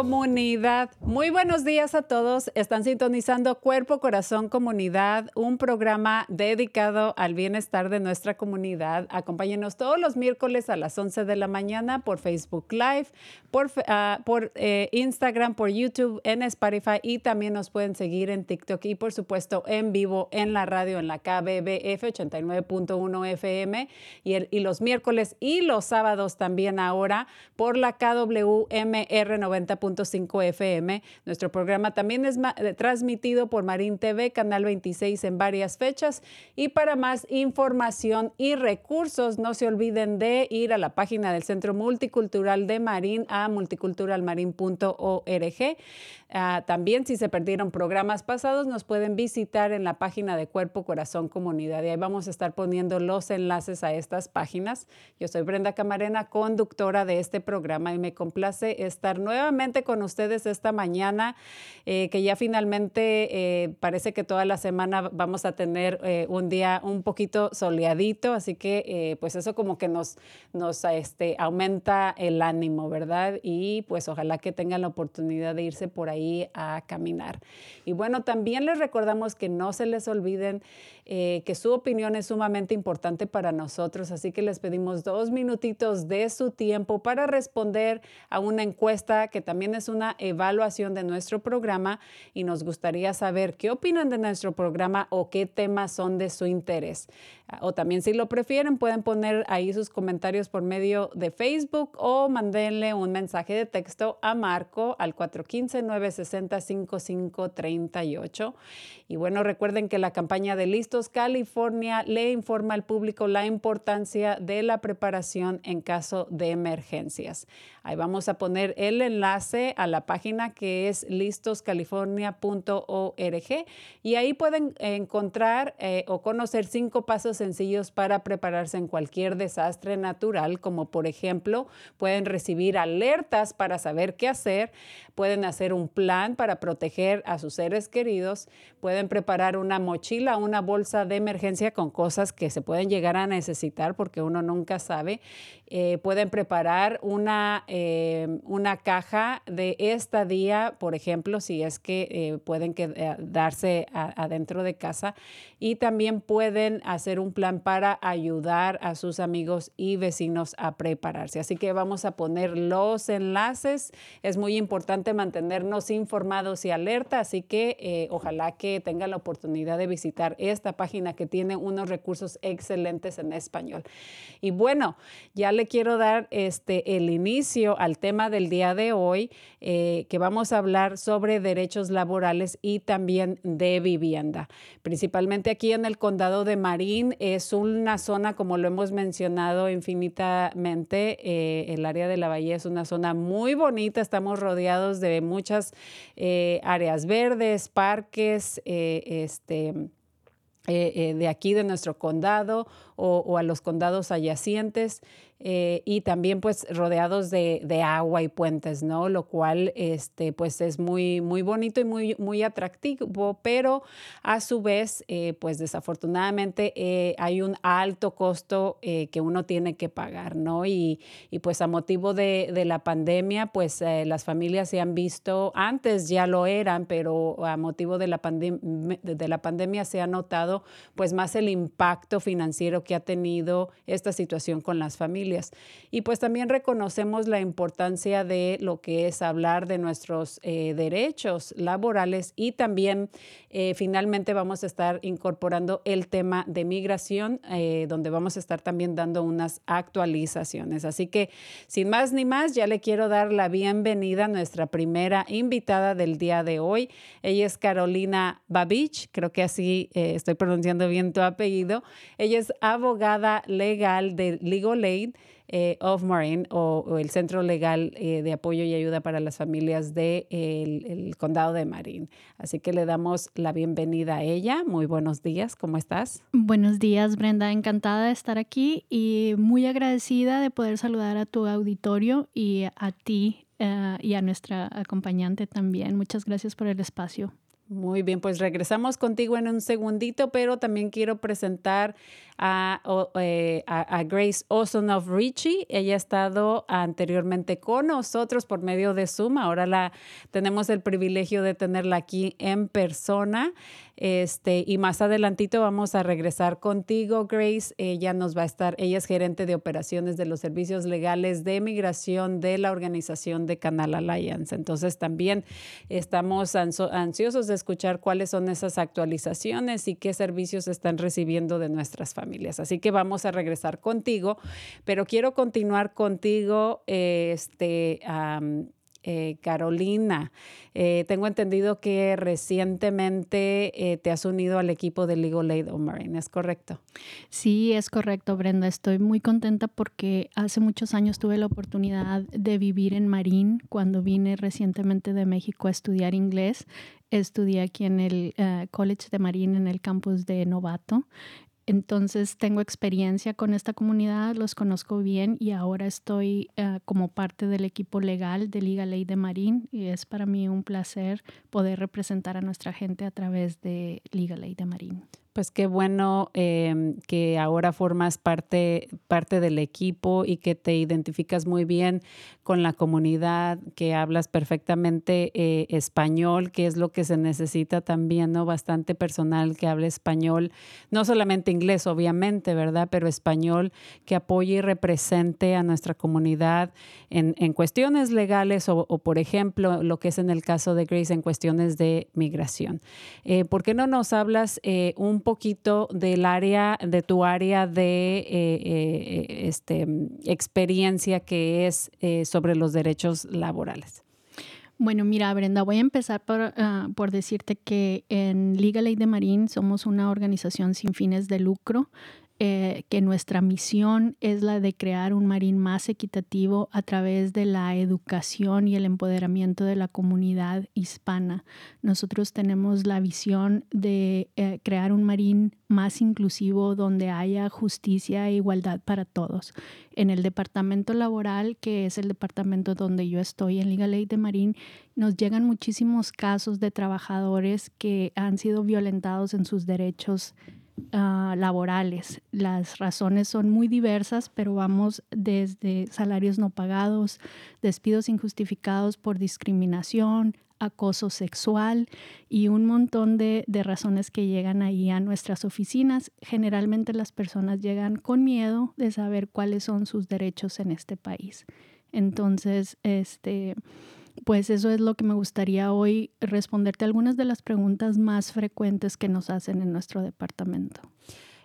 comunidad. Muy buenos días a todos. Están sintonizando Cuerpo, Corazón, Comunidad, un programa dedicado al bienestar de nuestra comunidad. Acompáñenos todos los miércoles a las 11 de la mañana por Facebook Live, por, ah, por eh, Instagram, por YouTube, en Spotify y también nos pueden seguir en TikTok y por supuesto en vivo en la radio en la KBBF 89.1 FM y los miércoles y los sábados también ahora por la KWMR 90.5 FM. Nuestro programa también es eh, transmitido por Marín TV, Canal 26 en varias fechas. Y para más información y recursos, no se olviden de ir a la página del Centro Multicultural de Marín a multiculturalmarin.org. Ah, también si se perdieron programas pasados, nos pueden visitar en la página de Cuerpo, Corazón, Comunidad. Y ahí vamos a estar poniendo los enlaces a estas páginas. Yo soy Brenda Camarena, conductora de este programa y me complace estar nuevamente con ustedes esta mañana, eh, que ya finalmente eh, parece que toda la semana vamos a tener eh, un día un poquito soleadito, así que pues eso como que nos, nos este, aumenta el ánimo, ¿verdad? Y pues ojalá que tengan la oportunidad de irse por ahí a caminar. Y bueno, también les recordamos que no se les olviden eh, que su opinión es sumamente importante para nosotros, así que les pedimos dos minutitos de su tiempo para responder a una encuesta que también es una evaluación de nuestro programa y nos gustaría saber qué opinan de nuestro programa o qué temas son de su interés. Ah, O también si lo prefieren pueden poner ahí sus comentarios por medio de Facebook o mandenle un mensaje de texto a Marco al 415-960-5538. Y bueno, recuerden que la campaña de Listos California le informa al público la importancia de la preparación en caso de emergencias. Ahí vamos a poner el enlace a la página que es listoscalifornia.org y ahí pueden encontrar eh, o conocer cinco pasos sencillos para prepararse en cualquier desastre natural, como por ejemplo pueden recibir alertas para saber qué hacer, pueden hacer un plan para proteger a sus seres queridos, pueden preparar una mochila, una bolsa de emergencia con cosas que se pueden llegar a necesitar porque uno nunca sabe, eh, pueden preparar una, eh, una caja de estadía, por ejemplo, si es que eh, pueden quedarse adentro de casa y también pueden hacer un plan para ayudar a sus amigos y vecinos a prepararse. Así que vamos a poner los enlaces. Es muy importante mantenernos informados y alerta, así que ojalá que tengan la oportunidad de visitar esta página que tiene unos recursos excelentes en español. Y bueno, ya le quiero dar este, el inicio al tema del día de hoy, eh, que vamos a hablar sobre derechos laborales y también de vivienda. Principalmente aquí en el condado de Marín es una zona, como lo hemos mencionado infinitamente, eh, el área de la Bahía es una zona muy bonita, estamos rodeados de muchas eh, áreas verdes, parques, este, de aquí de nuestro condado o, a los condados adyacentes. Eh, y también pues rodeados de, agua y puentes, ¿no? Lo cual este, pues es muy, muy bonito y muy, muy atractivo, pero a su vez eh, pues desafortunadamente eh, hay un alto costo que uno tiene que pagar, ¿no? Y, y pues a motivo de, de la pandemia pues las familias se han visto, antes ya lo eran, pero a motivo de la, de la pandemia se ha notado pues más el impacto financiero que ha tenido esta situación con las familias. Y pues también reconocemos la importancia de lo que es hablar de nuestros eh, derechos laborales y también eh, finalmente vamos a estar incorporando el tema de migración, eh, donde vamos a estar también dando unas actualizaciones. Así que sin más ni más, ya le quiero dar la bienvenida a nuestra primera invitada del día de hoy. Ella es Carolina Babich, creo que así estoy pronunciando bien tu apellido. Ella es abogada legal de Legal Aid eh, of Marine o, el Centro Legal eh, de Apoyo y Ayuda para las Familias del de el Condado de Marín. Así que le damos la bienvenida a ella. Muy buenos días, ¿cómo estás? Buenos días, Brenda. Encantada de estar aquí y muy agradecida de poder saludar a tu auditorio y a ti eh, y a nuestra acompañante también. Muchas gracias por el espacio. Muy bien, pues regresamos contigo en un segundito, pero también quiero presentar eh, a, Grace Olson of Richie. Ella ha estado anteriormente con nosotros por medio de Zoom. Ahora la tenemos el privilegio de tenerla aquí en persona. Este, y más adelantito vamos a regresar contigo, Grace. Ella nos va a estar, ella es gerente de operaciones de los servicios legales de migración de la organización de Canal Alliance. Entonces también estamos ansiosos de escuchar cuáles son esas actualizaciones y qué servicios están recibiendo de nuestras familias. Así que vamos a regresar contigo, pero quiero continuar contigo, este, eh, Carolina. Eh, tengo entendido que recientemente eh, te has unido al equipo de Legal Aid Marine, ¿es correcto? Sí, es correcto, Brenda. Estoy muy contenta porque hace muchos años tuve la oportunidad de vivir en Marín cuando vine recientemente de México a estudiar inglés. Estudié aquí en el College de Marín en el campus de Novato entonces tengo experiencia con esta comunidad, los conozco bien y ahora estoy eh, como parte del equipo legal de Liga Ley de Marín y es para mí un placer poder representar a nuestra gente a través de Liga Ley de Marín. Pues qué bueno em, que ahora formas parte, parte del equipo y que te identificas muy bien con la comunidad, que hablas perfectamente eh, español, que es lo que se necesita también, ¿no? Bastante personal que hable español, no solamente inglés, obviamente, ¿verdad? Pero español que apoye y represente a nuestra comunidad en, en cuestiones legales o, por ejemplo, lo que es en el caso de Grace, en cuestiones de migración. Eh, ¿Por qué no nos hablas eh, poquito del área, de tu área de eh, eh, este, experiencia que es eh, sobre los derechos laborales. Bueno, mira, Brenda, voy a empezar por, ah, por, decirte que en Liga Ley de Marín somos una organización sin fines de lucro eh, que nuestra misión es la de crear un marín más equitativo a través de la educación y el empoderamiento de la comunidad hispana. Nosotros tenemos la visión de eh, crear un marín más inclusivo donde haya justicia e igualdad para todos. En el departamento laboral, que es el departamento donde yo estoy en Liga Ley de Marín, nos llegan muchísimos casos de trabajadores que han sido violentados en sus derechos Ah, laborales. Las razones son muy diversas, pero vamos desde salarios no pagados, despidos injustificados por discriminación, acoso sexual y un montón de, de, razones que llegan ahí a nuestras oficinas. Generalmente las personas llegan con miedo de saber cuáles son sus derechos en este país. Entonces, este, pues eso es lo que me gustaría hoy responderte algunas de las preguntas más frecuentes que nos hacen en nuestro departamento.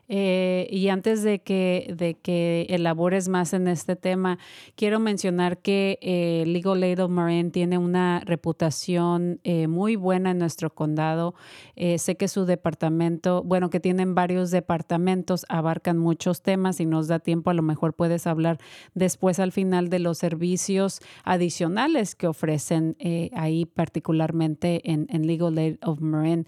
Eh, y antes de que, de que elabores más en este tema, quiero mencionar que eh, Legal Aid of Marin tiene una reputación eh, muy buena en nuestro condado. sé que su departamento, bueno, que tienen varios departamentos, abarcan muchos temas y nos da tiempo, a lo mejor puedes hablar después al final de los servicios adicionales que ofrecen ahí, particularmente en, en, Legal Aid of Marin.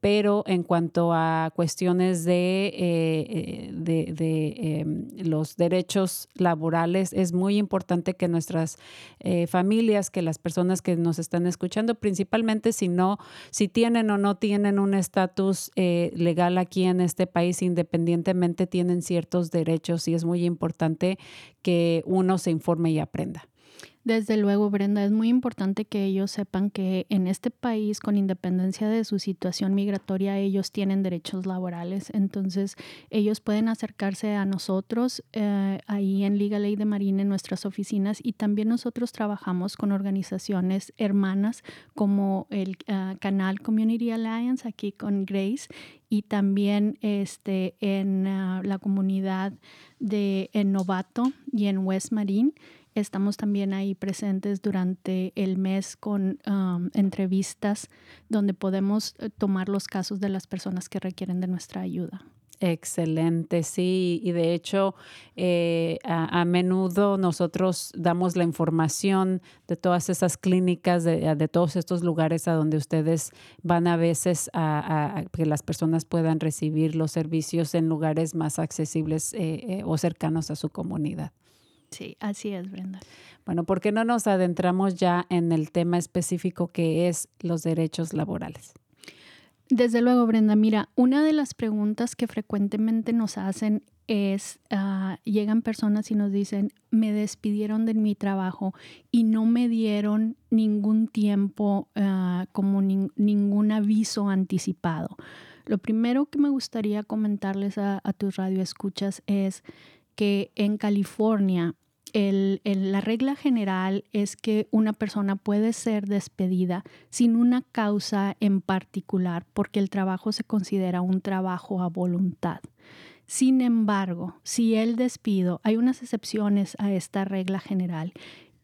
pero en cuanto a cuestiones de eh, de, em, los derechos laborales, es muy importante que nuestras eh, familias, que las personas que nos están escuchando, principalmente si no, si tienen o no tienen un estatus eh, legal aquí en este país, independientemente tienen ciertos derechos y es muy importante que uno se informe y aprenda. Desde luego, Brenda, es muy importante que ellos sepan que en este país, con independencia de su situación migratoria, ellos tienen derechos laborales. Entonces, ellos pueden acercarse a nosotros eh, ahí en Liga Ley de Marina en nuestras oficinas y también nosotros trabajamos con organizaciones hermanas como el ah, Canal Community Alliance aquí con Grace y también este, en ah, la comunidad de en Novato y en West Marine Estamos también ahí presentes durante el mes con entrevistas donde podemos eh, tomar los casos de las personas que requieren de nuestra ayuda. Excelente, sí. Y de hecho, eh, a, menudo nosotros damos la información de todas esas clínicas, de, todos estos lugares a donde ustedes van a veces a, que las personas puedan recibir los servicios en lugares más accesibles eh, o cercanos a su comunidad. Sí, así es, Brenda. Bueno, ¿por qué no nos adentramos ya en el tema específico que es los derechos laborales? Desde luego, Brenda, mira, una de las preguntas que frecuentemente nos hacen es, ah, llegan personas y nos dicen, me despidieron de mi trabajo y no me dieron ningún tiempo, ah, como ningún aviso anticipado. Lo primero que me gustaría comentarles a, a tus radioescuchas es que en California la regla general es que una persona puede ser despedida sin una causa en particular porque el trabajo se considera un trabajo a voluntad. Sin embargo, si el despido, hay unas excepciones a esta regla general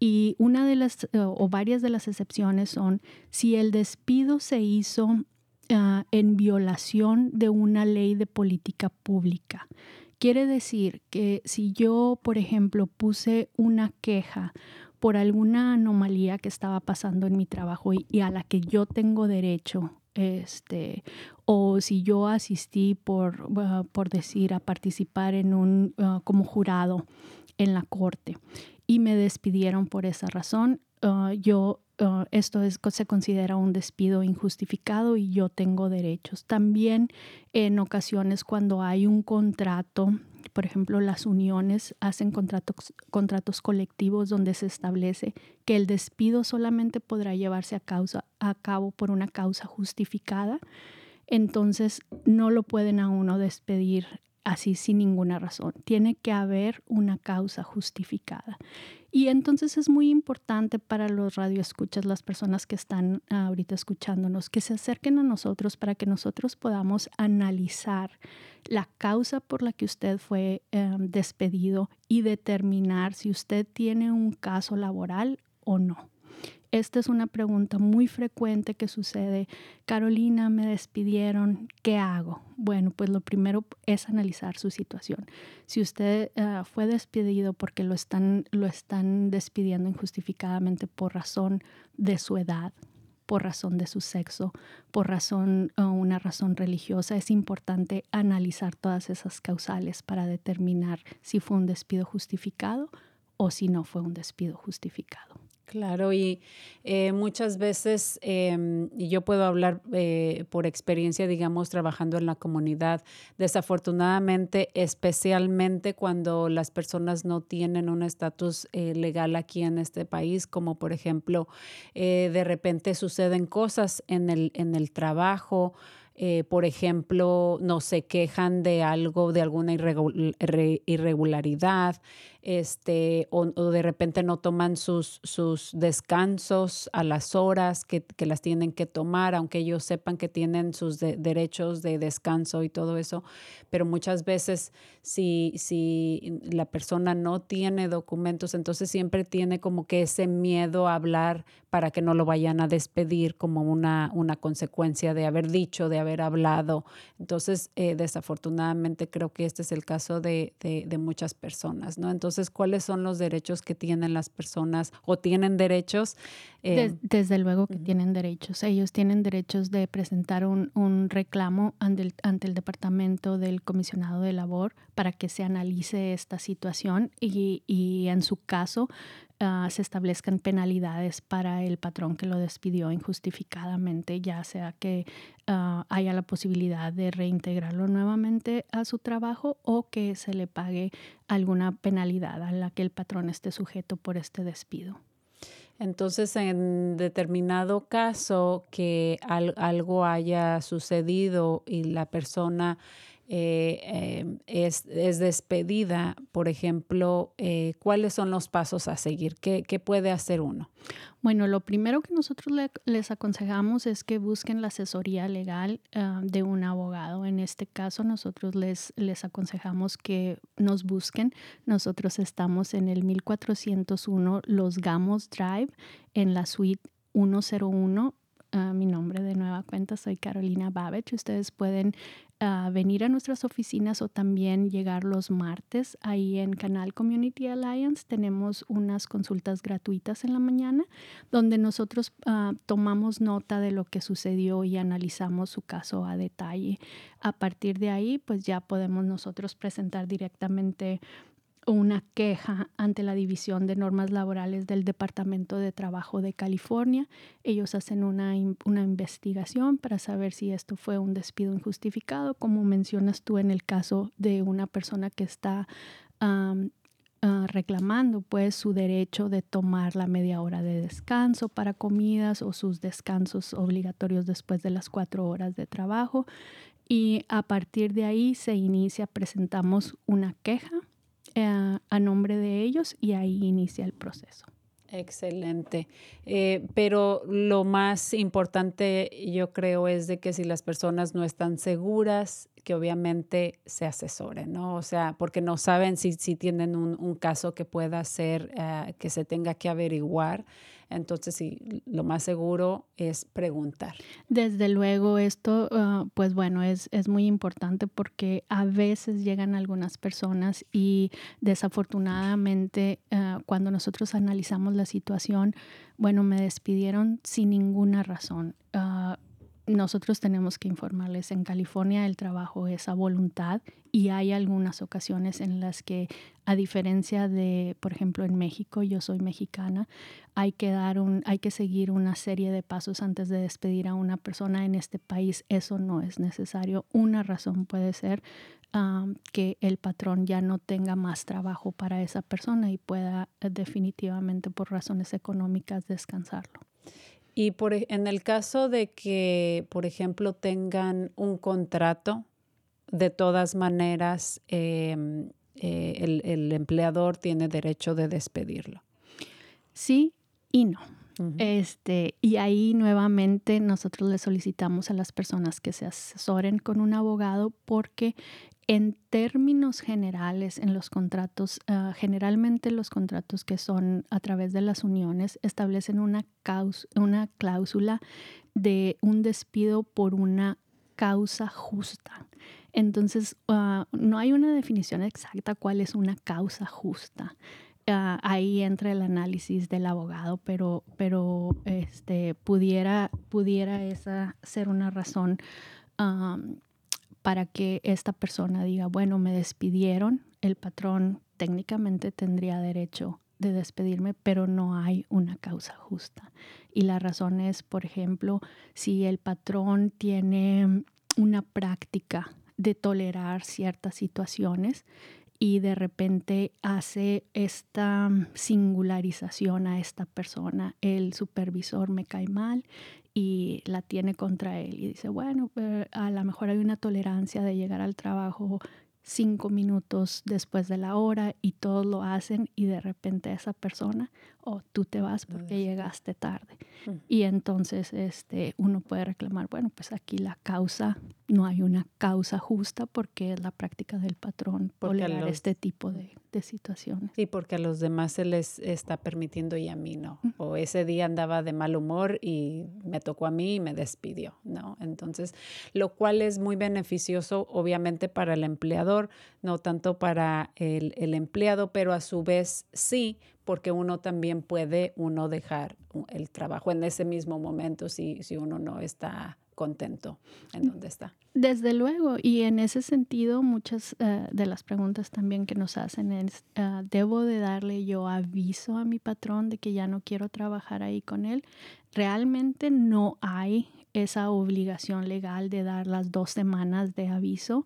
y una de las o varias de las excepciones son si el despido se hizo ah, en violación de una ley de política pública. Quiere decir que si yo, por ejemplo, puse una queja por alguna anomalía que estaba pasando en mi trabajo y, a la que yo tengo derecho, este, o si yo asistí por, por decir, a participar en un, ah, como jurado en la corte y me despidieron por esa razón, ah, yo esto es, se considera un despido injustificado y yo tengo derechos. También en ocasiones cuando hay un contrato, por ejemplo, las uniones hacen contratos, contratos colectivos donde se establece que el despido solamente podrá llevarse a, causa, a cabo por una causa justificada. Entonces no lo pueden a uno despedir así sin ninguna razón. Tiene que haber una causa justificada. Y entonces es muy importante para los radioescuchas, las personas que están ahorita escuchándonos, que se acerquen a nosotros para que nosotros podamos analizar la causa por la que usted fue em, despedido y determinar si usted tiene un caso laboral o no. Esta es una pregunta muy frecuente que sucede. Carolina, me despidieron, ¿qué hago? Bueno, pues lo primero es analizar su situación. Si usted eh, fue despedido porque lo están, lo están despidiendo injustificadamente por razón de su edad, por razón de su sexo, por razón o una razón religiosa, es importante analizar todas esas causales para determinar si fue un despido justificado o si no fue un despido justificado. Claro, y eh, muchas veces, em, y yo puedo hablar eh, por experiencia, digamos, trabajando en la comunidad, desafortunadamente, especialmente cuando las personas no tienen un estatus eh, legal aquí en este país, como por ejemplo, de repente suceden cosas en el, en el trabajo, eh, por ejemplo, no se quejan de algo, de alguna irregularidad, este, o, de repente no toman sus, sus descansos a las horas que, las tienen que tomar, aunque ellos sepan que tienen sus derechos de descanso y todo eso. Pero muchas veces si, si la persona no tiene documentos, entonces siempre tiene como que ese miedo a hablar para que no lo vayan a despedir como una, una consecuencia de haber dicho, de haber hablado. Entonces, eh, desafortunadamente creo que este es el caso de, de, muchas personas, ¿no? Entonces, ¿cuáles son los derechos que tienen las personas o tienen derechos? Eh, desde luego que tienen derechos. Ellos tienen derechos de presentar un, un reclamo ante el, ante el Departamento del Comisionado de Labor para que se analice esta situación y, y en su caso Ah, se establezcan penalidades para el patrón que lo despidió injustificadamente, ya sea que ah, haya la posibilidad de reintegrarlo nuevamente a su trabajo o que se le pague alguna penalidad a la que el patrón esté sujeto por este despido. Entonces, en determinado caso que algo haya sucedido y la persona eh, em, es, despedida, por ejemplo, eh, ¿cuáles son los pasos a seguir? ¿Qué, puede hacer uno? Bueno, lo primero que nosotros les aconsejamos es que busquen la asesoría legal ah, de un abogado. En este caso, nosotros les, les aconsejamos que nos busquen. Nosotros estamos en el 1401 Los Gamos Drive, en la suite 101 ah, mi nombre de nueva cuenta, soy Carolina Babech. Ustedes pueden venir a nuestras oficinas o también llegar los martes ahí en Canal Community Alliance. Tenemos unas consultas gratuitas en la mañana donde nosotros ah, tomamos nota de lo que sucedió y analizamos su caso a detalle. A partir de ahí, pues ya podemos nosotros presentar directamente una queja ante la División de Normas Laborales del Departamento de Trabajo de California. Ellos hacen una, una, investigación para saber si esto fue un despido injustificado, como mencionas tú en el caso de una persona que está ah, reclamando pues su derecho de tomar la media hora de descanso para comidas o sus descansos obligatorios después de las cuatro horas de trabajo. Y a partir de ahí se inicia, presentamos una queja eh, a nombre de ellos y ahí inicia el proceso. Excelente. Eh, pero lo más importante yo creo es de que si las personas no están seguras, que obviamente se asesoren, ¿no? O sea, porque no saben si, si tienen un, caso que pueda ser, eh, que se tenga que averiguar. Entonces, sí, lo más seguro es preguntar. Desde luego, esto, ah, pues bueno, es, es muy importante porque a veces llegan algunas personas y desafortunadamente ah, cuando nosotros analizamos la situación, bueno, me despidieron sin ninguna razón. Ah, nosotros tenemos que informarles, en California el trabajo es a voluntad y hay algunas ocasiones en las que, a diferencia de, por ejemplo, en México, yo soy mexicana, hay que, dar un, hay que seguir una serie de pasos antes de despedir a una persona en este país. Eso no es necesario. Una razón puede ser que el patrón ya no tenga más trabajo para esa persona y pueda eh, definitivamente por razones económicas descansarlo. Y por, en el caso de que, por ejemplo, tengan un contrato, de todas maneras, em, eh, el, empleador tiene derecho de despedirlo. Sí y no. este, y ahí nuevamente nosotros le solicitamos a las personas que se asesoren con un abogado porque en términos generales, en los contratos, ah, generalmente los contratos que son a través de las uniones establecen una, cláusula de un despido por una causa justa. Entonces, ah, no hay una definición exacta cuál es una causa justa. Ah, ahí entra el análisis del abogado, pero, pero este, pudiera, pudiera esa ser una razón para que esta persona diga, bueno, me despidieron, el patrón técnicamente tendría derecho de despedirme, pero no hay una causa justa. Y la razón es, por ejemplo, si el patrón tiene una práctica de tolerar ciertas situaciones y de repente hace esta singularización a esta persona, el supervisor me cae mal y la tiene contra él y dice, bueno, eh, a lo mejor hay una tolerancia de llegar al trabajo cinco minutos después de la hora y todos lo hacen y de repente esa persona o oh, tú te vas porque llegaste tarde. Y entonces este, uno puede reclamar, bueno, pues aquí la causa, no hay una causa justa porque es la práctica del patrón tolerar este tipo de, de, situaciones. Y porque a los demás se les está permitiendo y a mí no. O ese día andaba de mal humor y me tocó a mí y me despidió, ¿no? Entonces, lo cual es muy beneficioso obviamente para el empleador, no tanto para el, el empleado, pero a su vez sí porque uno también puede uno dejar el trabajo en ese mismo momento si, si uno no está contento en donde está. Desde luego, y en ese sentido muchas eh, de las preguntas también que nos hacen es, eh, ¿debo de darle yo aviso a mi patrón de que ya no quiero trabajar ahí con él? Realmente no hay esa obligación legal de dar las dos semanas de aviso.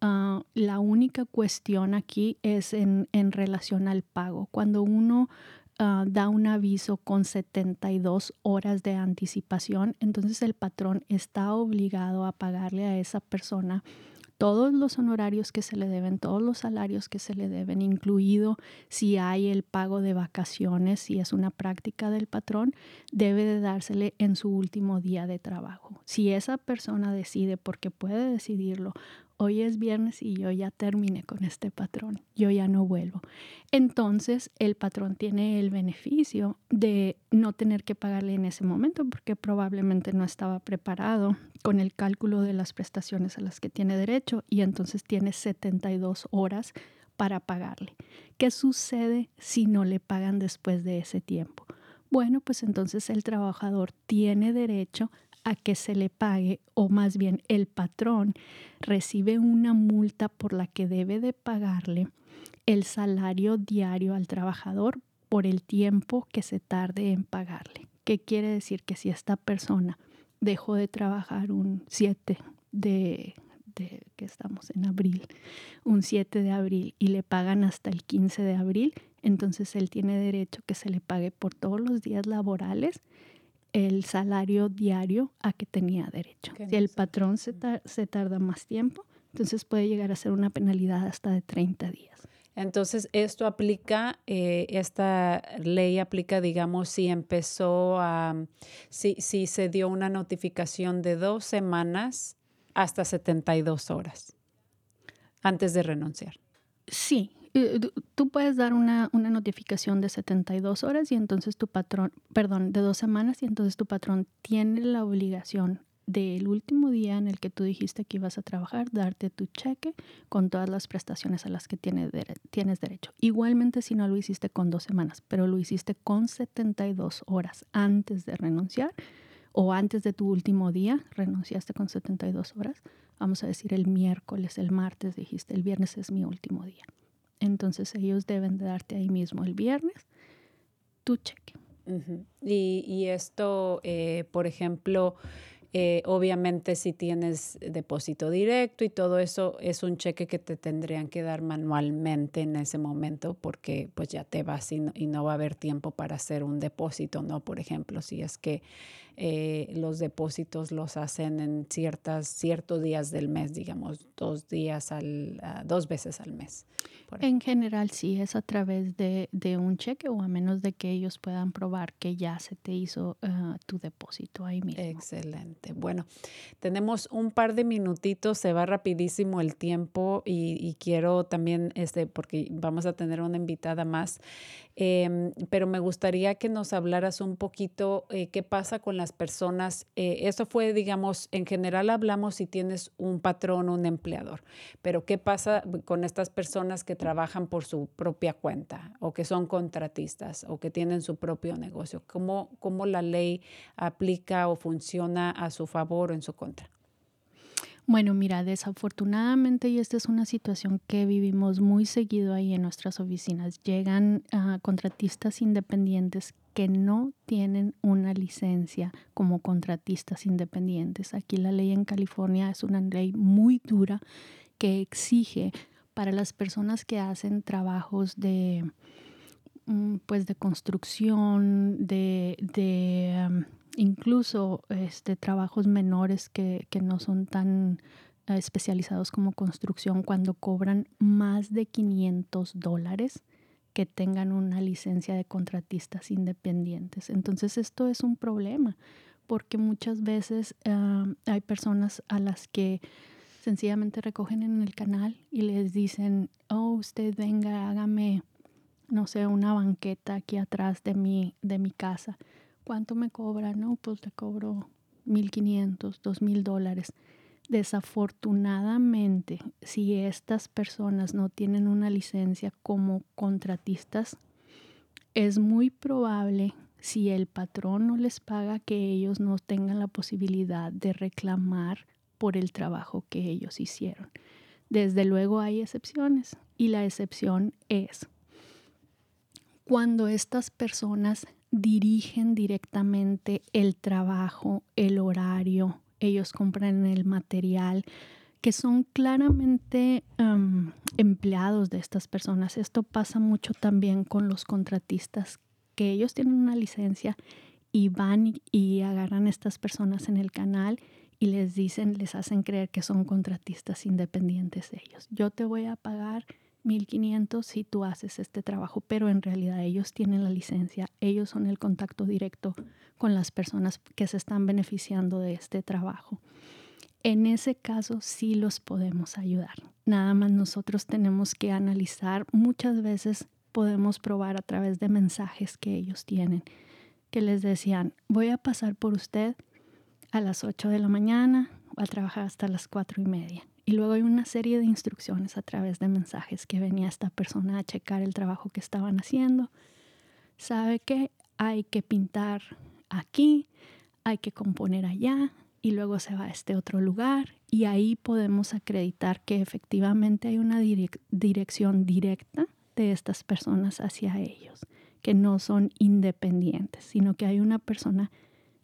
Ah, la única cuestión aquí es en, relación al pago. Cuando uno ah, da un aviso con 72 horas de anticipación, entonces el patrón está obligado a pagarle a esa persona todos los honorarios que se le deben, todos los salarios que se le deben, incluido si hay el pago de vacaciones, si es una práctica del patrón, debe de dársele en su último día de trabajo. Si esa persona decide, porque puede decidirlo, hoy es viernes y yo ya terminé con este patrón, yo ya no vuelvo. Entonces el patrón tiene el beneficio de no tener que pagarle en ese momento porque probablemente no estaba preparado con el cálculo de las prestaciones a las que tiene derecho y entonces tiene 72 horas para pagarle. ¿Qué sucede si no le pagan después de ese tiempo? Bueno, pues entonces el trabajador tiene derecho a que se le pague o más bien el patrón recibe una multa por la que debe de pagarle el salario diario al trabajador por el tiempo que se tarde en pagarle. ¿Qué quiere decir? Que si esta persona dejó de trabajar un 7 de, de, que estamos en abril, un 7 de abril y le pagan hasta el 15 de abril, entonces él tiene derecho que se le pague por todos los días laborales el salario diario a que tenía derecho. Si el patrón se, se, tarda más tiempo, entonces puede llegar a ser una penalidad hasta de 30 días. Entonces, esto aplica, eh, esta ley aplica, digamos, si empezó a, si, si se dio una notificación de dos semanas hasta 72 horas antes de renunciar. Sí, tú puedes dar una, una, notificación de 72 horas y entonces tu patrón, perdón, de dos semanas y entonces tu patrón tiene la obligación del último día en el que tú dijiste que ibas a trabajar, darte tu cheque con todas las prestaciones a las que tienes derecho. Igualmente si no lo hiciste con dos semanas, pero lo hiciste con 72 horas antes de renunciar o antes de tu último día, renunciaste con 72 horas, vamos a decir el miércoles, el martes dijiste, el viernes es mi último día entonces ellos deben de darte ahí mismo el viernes tu cheque. y, esto, eh, por ejemplo, eh, obviamente si tienes depósito directo y todo eso, es un cheque que te tendrían que dar manualmente en ese momento porque pues ya te vas y no, y no va a haber tiempo para hacer un depósito, ¿no? Por ejemplo, si es que eh, los depósitos los hacen en ciertas, ciertos días del mes, digamos, dos días al, ah, dos veces al mes. En general sí, es a través de, de, un cheque o a menos de que ellos puedan probar que ya se te hizo ah, tu depósito ahí mismo. Excelente. Bueno, tenemos un par de minutitos, se va rapidísimo el tiempo y, y quiero también, este, porque vamos a tener una invitada más, Em, pero me gustaría que nos hablaras un poquito eh, qué pasa con las personas. Eh, eso fue, digamos, en general hablamos si tienes un patrón un empleador, pero qué pasa con estas personas que trabajan por su propia cuenta o que son contratistas o que tienen su propio negocio. ¿Cómo, cómo la ley aplica o funciona a su favor o en su contra? Bueno, mira, desafortunadamente, y esta es una situación que vivimos muy seguido ahí en nuestras oficinas, llegan uh, contratistas independientes que no tienen una licencia como contratistas independientes. Aquí la ley en California es una ley muy dura que exige para las personas que hacen trabajos de, mm, pues de construcción, de, de incluso este, trabajos menores que, que no son tan eh, especializados como construcción cuando cobran más de 500 dólares que tengan una licencia de contratistas independientes. Entonces esto es un problema porque muchas veces ah, hay personas a las que sencillamente recogen en el canal y les dicen, oh, usted venga, hágame, no sé, una banqueta aquí atrás de mi, de mi casa. ¿Cuánto me cobra? No, pues le cobro 1.500, 2.000 dólares. Desafortunadamente, si estas personas no tienen una licencia como contratistas, es muy probable si el patrón no les paga que ellos no tengan la posibilidad de reclamar por el trabajo que ellos hicieron. Desde luego hay excepciones y la excepción es cuando estas personas dirigen directamente el trabajo, el horario, ellos compran el material, que son claramente empleados de estas personas. Esto pasa mucho también con los contratistas, que ellos tienen una licencia y van y, agarran a estas personas en el canal y les dicen, les hacen creer que son contratistas independientes de ellos. Yo te voy a pagar 1500 si tú haces este trabajo, pero en realidad ellos tienen la licencia, ellos son el contacto directo con las personas que se están beneficiando de este trabajo. En ese caso sí los podemos ayudar. Nada más nosotros tenemos que analizar. Muchas veces podemos probar a través de mensajes que ellos tienen, que les decían, voy a pasar por usted a las 8 de la mañana, va a trabajar hasta las 4 y media. Y luego hay una serie de instrucciones a través de mensajes que venía esta persona a checar el trabajo que estaban haciendo. Sabe que hay que pintar aquí, hay que componer allá y luego se va a este otro lugar y ahí podemos acreditar que efectivamente hay una dirección directa de estas personas hacia ellos, que no son independientes, sino que hay una persona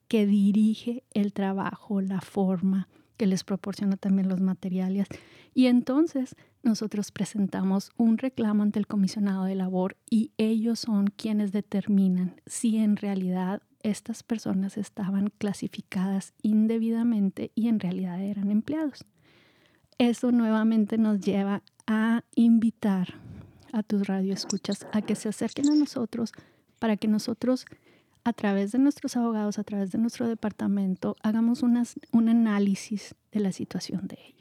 que dirige el trabajo, la forma, que les proporciona también los materiales. Y entonces nosotros presentamos un reclamo ante el comisionado de labor y ellos son quienes determinan si en realidad estas personas estaban clasificadas indebidamente y en realidad eran empleados. Eso nuevamente nos lleva a invitar a tus radioescuchas a que se acerquen a nosotros para que nosotros a través de nuestros abogados, a través de nuestro departamento, hagamos un análisis de la situación de ellos.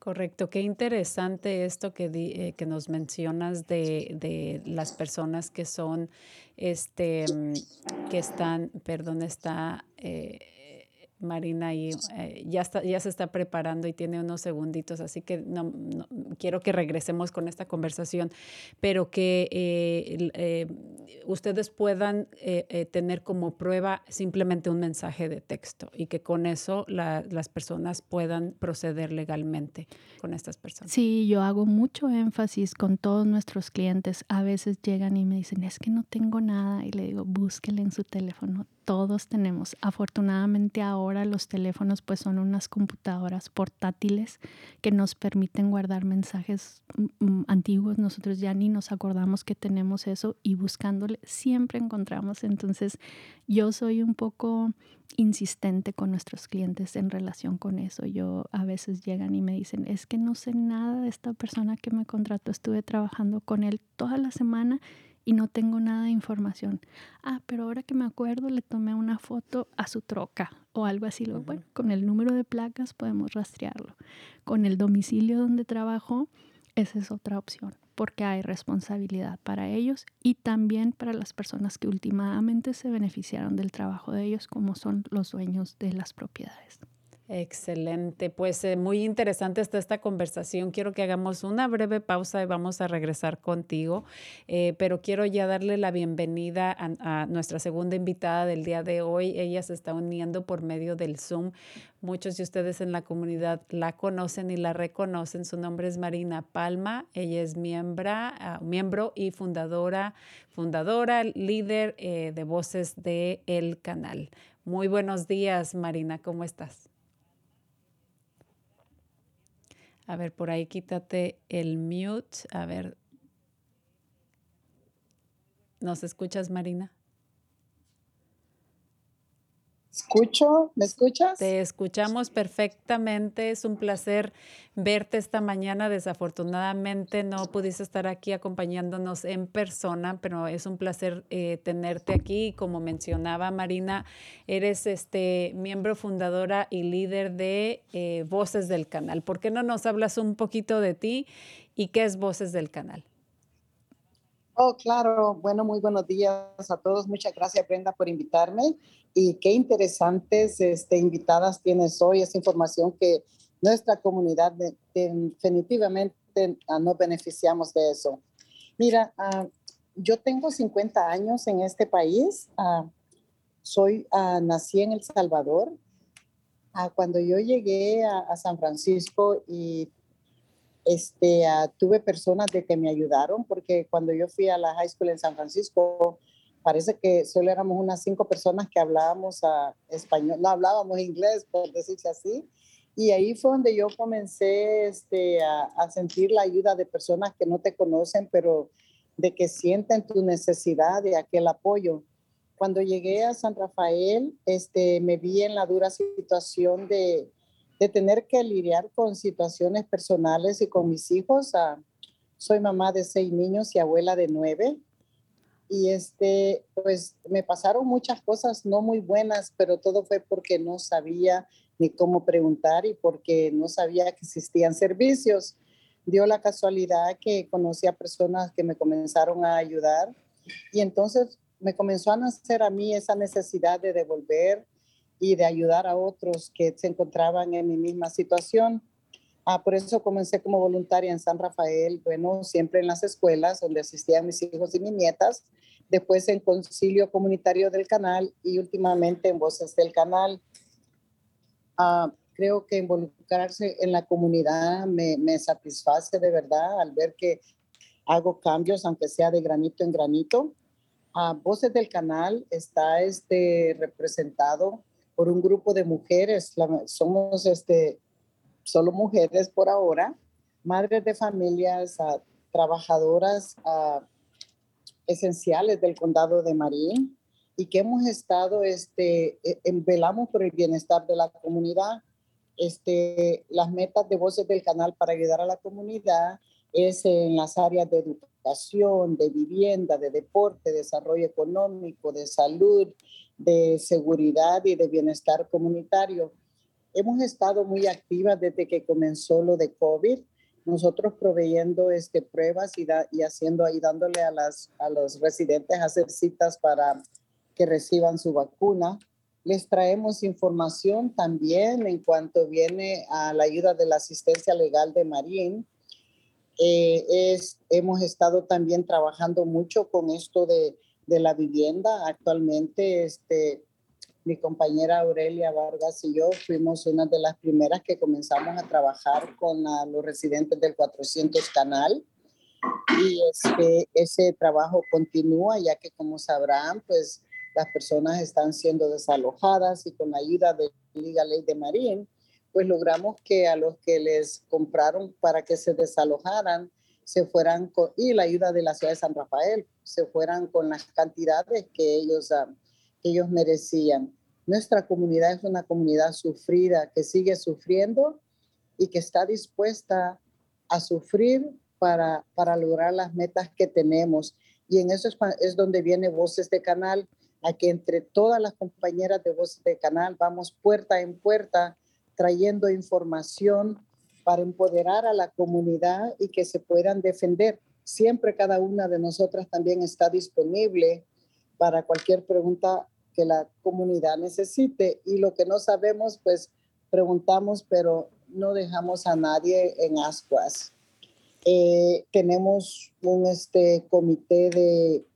Correcto, qué interesante esto que, eh, que nos mencionas de, de, las personas que son, este, mm, que están, perdón, está... Eh, Marina y eh, ya, está, ya se está preparando y tiene unos segunditos, así que no, quiero que regresemos con esta conversación, pero que eh, eh, ustedes puedan tener como prueba simplemente un mensaje de texto y que con eso las personas puedan proceder legalmente con estas personas. Sí, yo hago mucho énfasis con todos nuestros clientes. A veces llegan y me dicen, es que no tengo nada y le digo, búsquele en su teléfono todos tenemos. Afortunadamente ahora los teléfonos pues son unas computadoras portátiles que nos permiten guardar mensajes mm, mm, antiguos. Nosotros ya ni nos acordamos que tenemos eso y buscándole siempre encontramos. Entonces yo soy un poco insistente con nuestros clientes en relación con eso. Yo a veces llegan y me dicen, es que no sé nada de esta persona que me contrató, estuve trabajando con él toda la semana y no tengo nada de información. Ah, pero ahora que me acuerdo le tomé una foto a su troca o algo así. Bueno, con el número de placas podemos rastrearlo. Con el domicilio donde trabajo, esa es otra opción porque hay responsabilidad para ellos y también para las personas que últimamente se beneficiaron del trabajo de ellos como son los dueños de las propiedades. Excelente, pues eh, muy interesante está esta conversación. Quiero que hagamos una breve pausa y vamos a regresar contigo, eh, pero quiero ya darle la bienvenida a, nuestra segunda invitada del día de hoy. Ella se está uniendo por medio del Zoom. Muchos de ustedes en la comunidad la conocen y la reconocen. Su nombre es Marina Palma. Ella es miembro, ah, miembro y fundadora, fundadora, líder eh, de voces de el canal. Muy buenos días, Marina. ¿Cómo estás? A ver, por ahí quítate el mute. A ver. ¿Nos escuchas, Marina? Escucho, ¿me escuchas? Te escuchamos perfectamente. Es un placer verte esta mañana. Desafortunadamente no pudiste estar aquí acompañándonos en persona, pero es un placer eh, tenerte aquí. Como mencionaba Marina, eres este miembro fundadora y líder de eh, Voces del Canal. ¿Por qué no nos hablas un poquito de ti y qué es Voces del Canal? Oh, claro. Bueno, muy buenos días a todos. Muchas gracias, Brenda, por invitarme. Y qué interesantes este, invitadas tienes hoy. Esa información que nuestra comunidad definitivamente ah, no beneficiamos de eso. Mira, ah, yo tengo 50 años en este país. Ah, soy, nací en El Salvador. cuando yo llegué a San Francisco y este, uh, tuve personas de que me ayudaron porque cuando yo fui a la high school en San Francisco, parece que solo éramos unas cinco personas que hablábamos uh, español, no hablábamos inglés, por decirse así. Y ahí fue donde yo comencé este, a, a, sentir la ayuda de personas que no te conocen, pero de que sienten tu necesidad de aquel apoyo. Cuando llegué a San Rafael, este, me vi en la dura situación de, de tener que lidiar con situaciones personales y con mis hijos. Ah, soy mamá de seis niños y abuela de nueve. Y este, pues me pasaron muchas cosas no muy buenas, pero todo fue porque no sabía ni cómo preguntar y porque no sabía que existían servicios. Dio la casualidad que conocí a personas que me comenzaron a ayudar y entonces me comenzó a nacer a mí esa necesidad de devolver y de ayudar a otros que se encontraban en mi misma situación. Ah, por eso comencé como voluntaria en San Rafael, bueno, siempre en las escuelas donde asistían mis hijos y mis nietas, después en Concilio Comunitario del Canal y últimamente en Voces del Canal. Ah, creo que involucrarse en la comunidad me, me satisface de verdad al ver que hago cambios, aunque sea de granito en granito. a ah, Voces del Canal está este, representado por un grupo de mujeres, somos este, solo mujeres por ahora, madres de familias, trabajadoras esenciales del condado de Marín y que hemos estado, este, e, velamos por el bienestar de la comunidad. Este, las metas de Voces del Canal para ayudar a la comunidad es en las áreas de educación, de vivienda, de deporte, desarrollo económico, de salud, de seguridad y de bienestar comunitario. Hemos estado muy activas desde que comenzó lo de COVID, nosotros proveyendo este, pruebas y, y haciendo a, las, a los residentes hacer citas para que reciban su vacuna. Les traemos información también en cuanto viene a la ayuda de la asistencia legal de Marín. Eh, es, hemos estado también trabajando mucho con esto de de la vivienda. Actualmente, este, mi compañera Aurelia Vargas y yo fuimos una de las primeras que comenzamos a trabajar con los residentes del 400 Canal. Y este, ese trabajo continúa, ya que como sabrán, pues las personas están siendo desalojadas y con la ayuda de Liga Ley de Marín, pues logramos que a los que les compraron para que se desalojaran, se fueran con, y la ayuda de la ciudad de San Rafael, se fueran con las cantidades que ellos, ah, ellos merecían. Nuestra comunidad es una comunidad sufrida, que sigue sufriendo y que está dispuesta a sufrir para, para lograr las metas que tenemos. Y en eso es, es donde viene Voces de Canal, a que entre todas las compañeras de Voces de Canal vamos puerta en puerta trayendo información para empoderar a la comunidad y que se puedan defender. Siempre cada una de nosotras también está disponible para cualquier pregunta que la comunidad necesite y lo que no sabemos, pues preguntamos, pero no dejamos a nadie en ascuas. Eh, tenemos un este, comité de,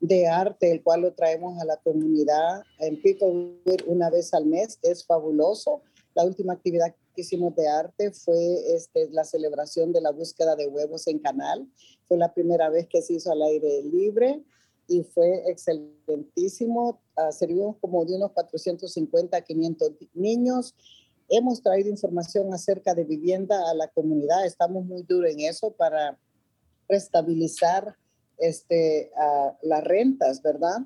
de arte, el cual lo traemos a la comunidad en Picklewood una vez al mes. Es fabuloso. La última actividad que hicimos de arte fue este, la celebración de la búsqueda de huevos en canal. Fue la primera vez que se hizo al aire libre y fue excelentísimo. Uh, servimos como de unos 450 a 500 niños. Hemos traído información acerca de vivienda a la comunidad. Estamos muy duros en eso para estabilizar este, las rentas, ¿verdad?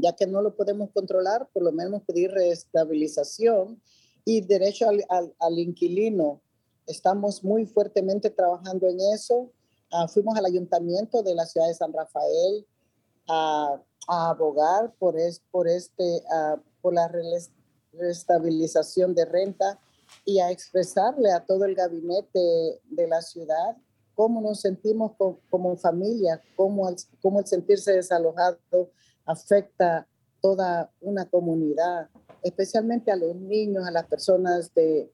ya que no lo podemos controlar, por lo menos pedir reestabilización y derecho al, inquilino. Estamos muy fuertemente trabajando en eso. Ah, fuimos al ayuntamiento de la ciudad de San Rafael a, abogar por, es, por, este, ah, por la reestabilización de renta y a expresarle a todo el gabinete de la ciudad cómo nos sentimos como, familia, cómo cómo el sentirse desalojado afecta toda una comunidad, especialmente a los niños, a las personas de,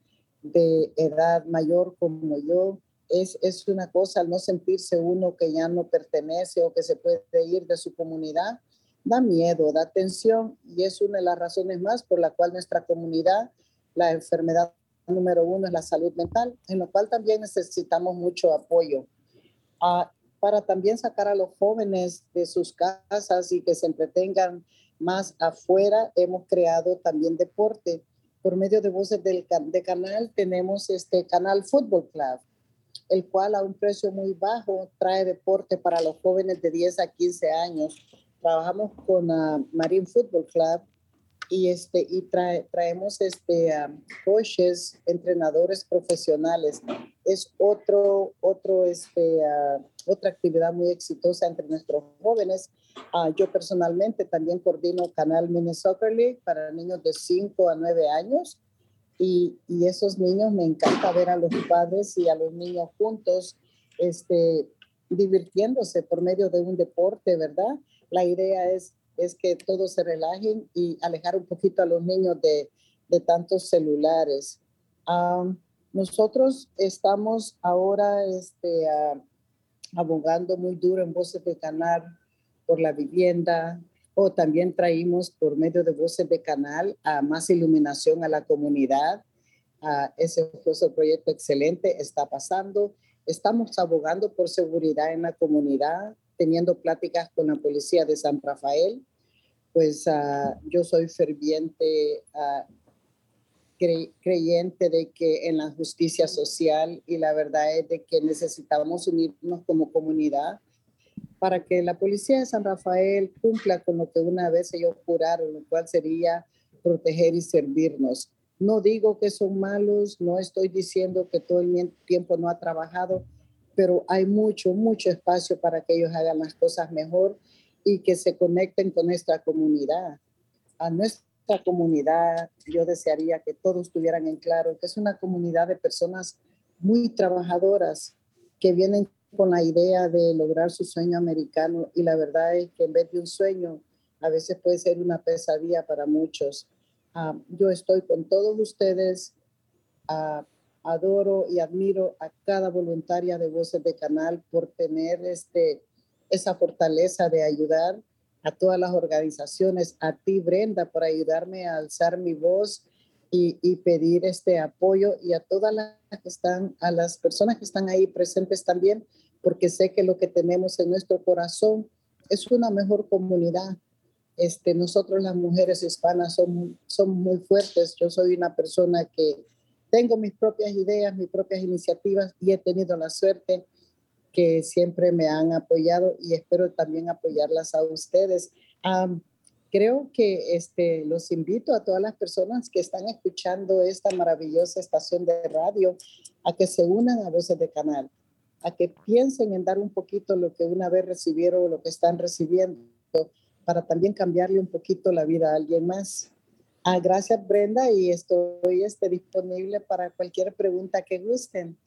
edad mayor como yo. Es, es una cosa al no sentirse uno que ya no pertenece o que se puede ir de su comunidad, da miedo, da tensión y es una de las razones más por la cual nuestra comunidad, la enfermedad número uno es la salud mental, en lo cual también necesitamos mucho apoyo. Ah, para también sacar a los jóvenes de sus casas y que se entretengan más afuera, hemos creado también deporte. Por medio de voces del de canal tenemos este canal Fútbol Club, el cual a un precio muy bajo trae deporte para los jóvenes de 10 a 15 años. Trabajamos con uh, Marine Football Club y, este, y traemos este, coaches, entrenadores profesionales. Es otro, otro, este, otra actividad muy exitosa entre nuestros jóvenes. Ah, yo personalmente también coordino Canal Mini Soccer League para niños de 5 a 9 años. Y, y, esos niños me encanta ver a los padres y a los niños juntos este, divirtiéndose por medio de un deporte, ¿verdad? La idea es es que todos se relajen y alejar un poquito a los niños de, de tantos celulares. nosotros estamos ahora este, abogando muy duro en Voces de Canal por la vivienda, o también traímos por medio de Voces de Canal a más iluminación a la comunidad. ese fue un proyecto excelente, está pasando. Estamos abogando por seguridad en la comunidad, teniendo pláticas con la policía de San Rafael, pues ah, yo soy ferviente uh, creyente de que en la justicia social y la verdad es de que necesitamos unirnos como comunidad para que la policía de San Rafael cumpla con lo que una vez ellos juraron, lo cual sería proteger y servirnos. No digo que son malos, no estoy diciendo que todo el tiempo no ha trabajado, pero hay mucho, mucho espacio para que ellos hagan las cosas mejor y que se conecten con nuestra comunidad. A nuestra comunidad, yo desearía que todos tuvieran en claro que es una comunidad de personas muy trabajadoras que vienen con la idea de lograr su sueño americano y la verdad es que en vez de un sueño, a veces puede ser una pesadilla para muchos. Ah, yo estoy con todos ustedes. Ah, adoro y admiro a cada voluntaria de Voces de Canal por tener este, esa fortaleza de ayudar a todas las organizaciones, a ti Brenda por ayudarme a alzar mi voz y, pedir este apoyo y a todas las que están, a las personas que están ahí presentes también, porque sé que lo que tenemos en nuestro corazón es una mejor comunidad. Este, nosotros las mujeres hispanas somos, somos muy fuertes. Yo soy una persona que tengo mis propias ideas, mis propias iniciativas y he tenido la suerte que siempre me han apoyado y espero también apoyarlas a ustedes. creo que este, los invito a todas las personas que están escuchando esta maravillosa estación de radio a que se unan a Voces de Canal, a que piensen en dar un poquito lo que una vez recibieron o lo que están recibiendo para también cambiarle un poquito la vida a alguien más. Ah, gracias Brenda y estoy este, disponible para cualquier pregunta que gusten.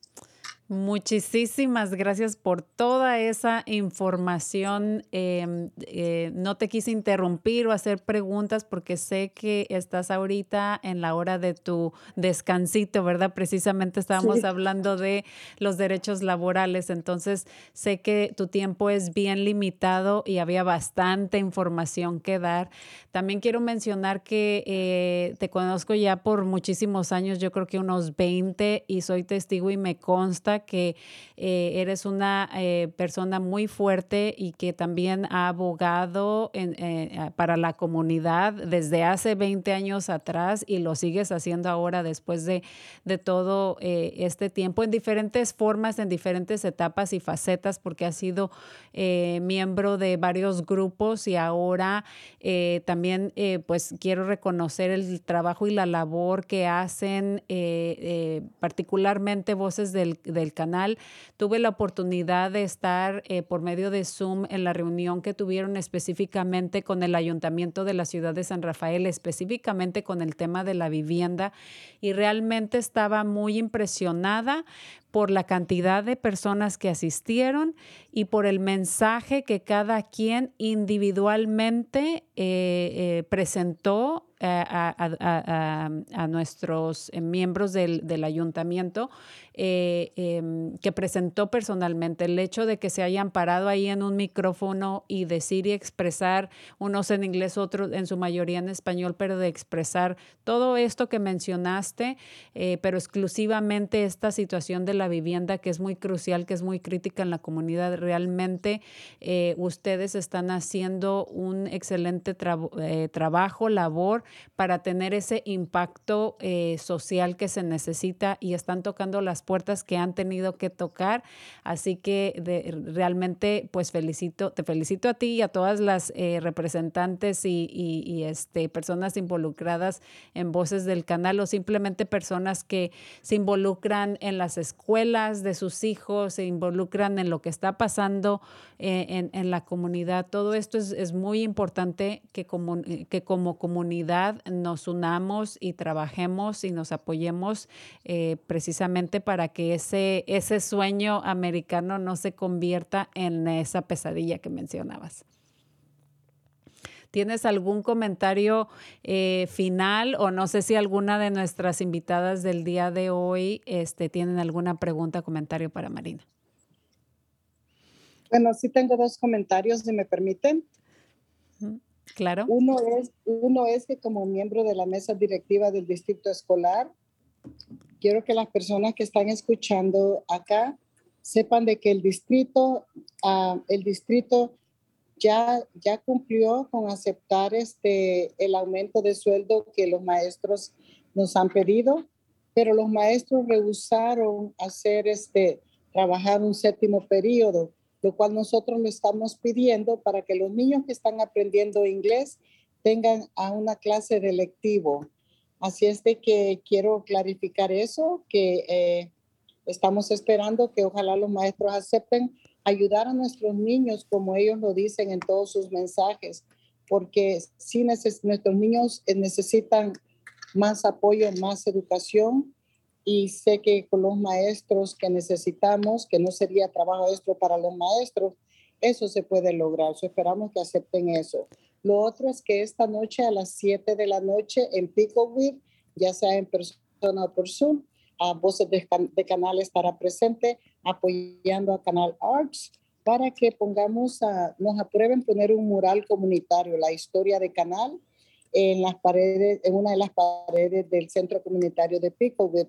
Muchísimas gracias por toda esa información. Em, eh, no te quise interrumpir o hacer preguntas porque sé que estás ahorita en la hora de tu descansito, ¿verdad? Precisamente estábamos hablando de los derechos laborales, entonces sé que tu tiempo es bien limitado y había bastante información que dar. También quiero mencionar que eh, te conozco ya por muchísimos años, yo creo que unos 20, y soy testigo y me consta que eh, eres una eh, persona muy fuerte y que también ha abogado eh, para la comunidad desde hace 20 años atrás y lo sigues haciendo ahora después de, de todo este tiempo en diferentes formas, en diferentes etapas y facetas, porque has sido miembro de varios grupos y ahora también pues quiero reconocer el trabajo y la labor que hacen particularmente voces del canal. Tuve la oportunidad de estar eh, por medio de Zoom en la reunión que tuvieron específicamente con el ayuntamiento de la ciudad de San Rafael, específicamente con el tema de la vivienda, y realmente estaba muy impresionada por la cantidad de personas que asistieron y por el mensaje que cada quien individualmente eh, eh, presentó a, nuestros eh, miembros del, ayuntamiento eh, em, que presentó personalmente. El hecho de que se hayan parado ahí en un micrófono y decir y expresar, unos en inglés, otros en su mayoría en español, pero de expresar todo esto que mencionaste, pero exclusivamente esta situación de la vivienda que es muy crucial, que es muy crítica en la comunidad. Realmente ustedes están haciendo un excelente trabajo, labor para tener ese impacto eh, social que se necesita y están tocando las puertas que han tenido que tocar. Así que realmente pues felicito, te felicito a ti y a todas las eh, representantes y, este, personas involucradas en Voces del Canal o simplemente personas que se involucran en las escuelas de sus hijos, se involucran en lo que está pasando eh, en, la comunidad. Todo esto es, muy importante que como, que como comunidad nos unamos y trabajemos y nos apoyemos eh, precisamente para que ese, ese sueño americano no se convierta en esa pesadilla que mencionabas. ¿Tienes algún comentario eh, final o no sé si alguna de nuestras invitadas del día de hoy este, tienen alguna pregunta o comentario para Marina? Bueno, sí tengo dos comentarios, si me permiten. Claro. Uno es, uno es que como miembro de la mesa directiva del distrito escolar, quiero que las personas que están escuchando acá sepan de que el distrito, ah, el distrito ya, ya cumplió con aceptar este, el aumento de sueldo que los maestros nos han pedido, pero los maestros rehusaron hacer este, trabajar un séptimo periodo lo cual nosotros le estamos pidiendo para que los niños que están aprendiendo inglés tengan a una clase de lectivo. Así es de que quiero clarificar eso, que eh, estamos esperando que ojalá los maestros acepten ayudar a nuestros niños como ellos lo dicen en todos sus mensajes, porque si nuestros niños necesitan más apoyo, más educación y sé que con los maestros que necesitamos, que no sería trabajo extra para los maestros, eso se puede lograr. esperamos que acepten eso. Lo otro es que esta noche a las 7 de la noche en Picowit, ya sea en persona o por Zoom, a Voces de, de Canal estará presente apoyando a Canal Arts para que pongamos, a, nos aprueben poner un mural comunitario, la historia de Canal, en las paredes, en una de las paredes del centro comunitario de Picowit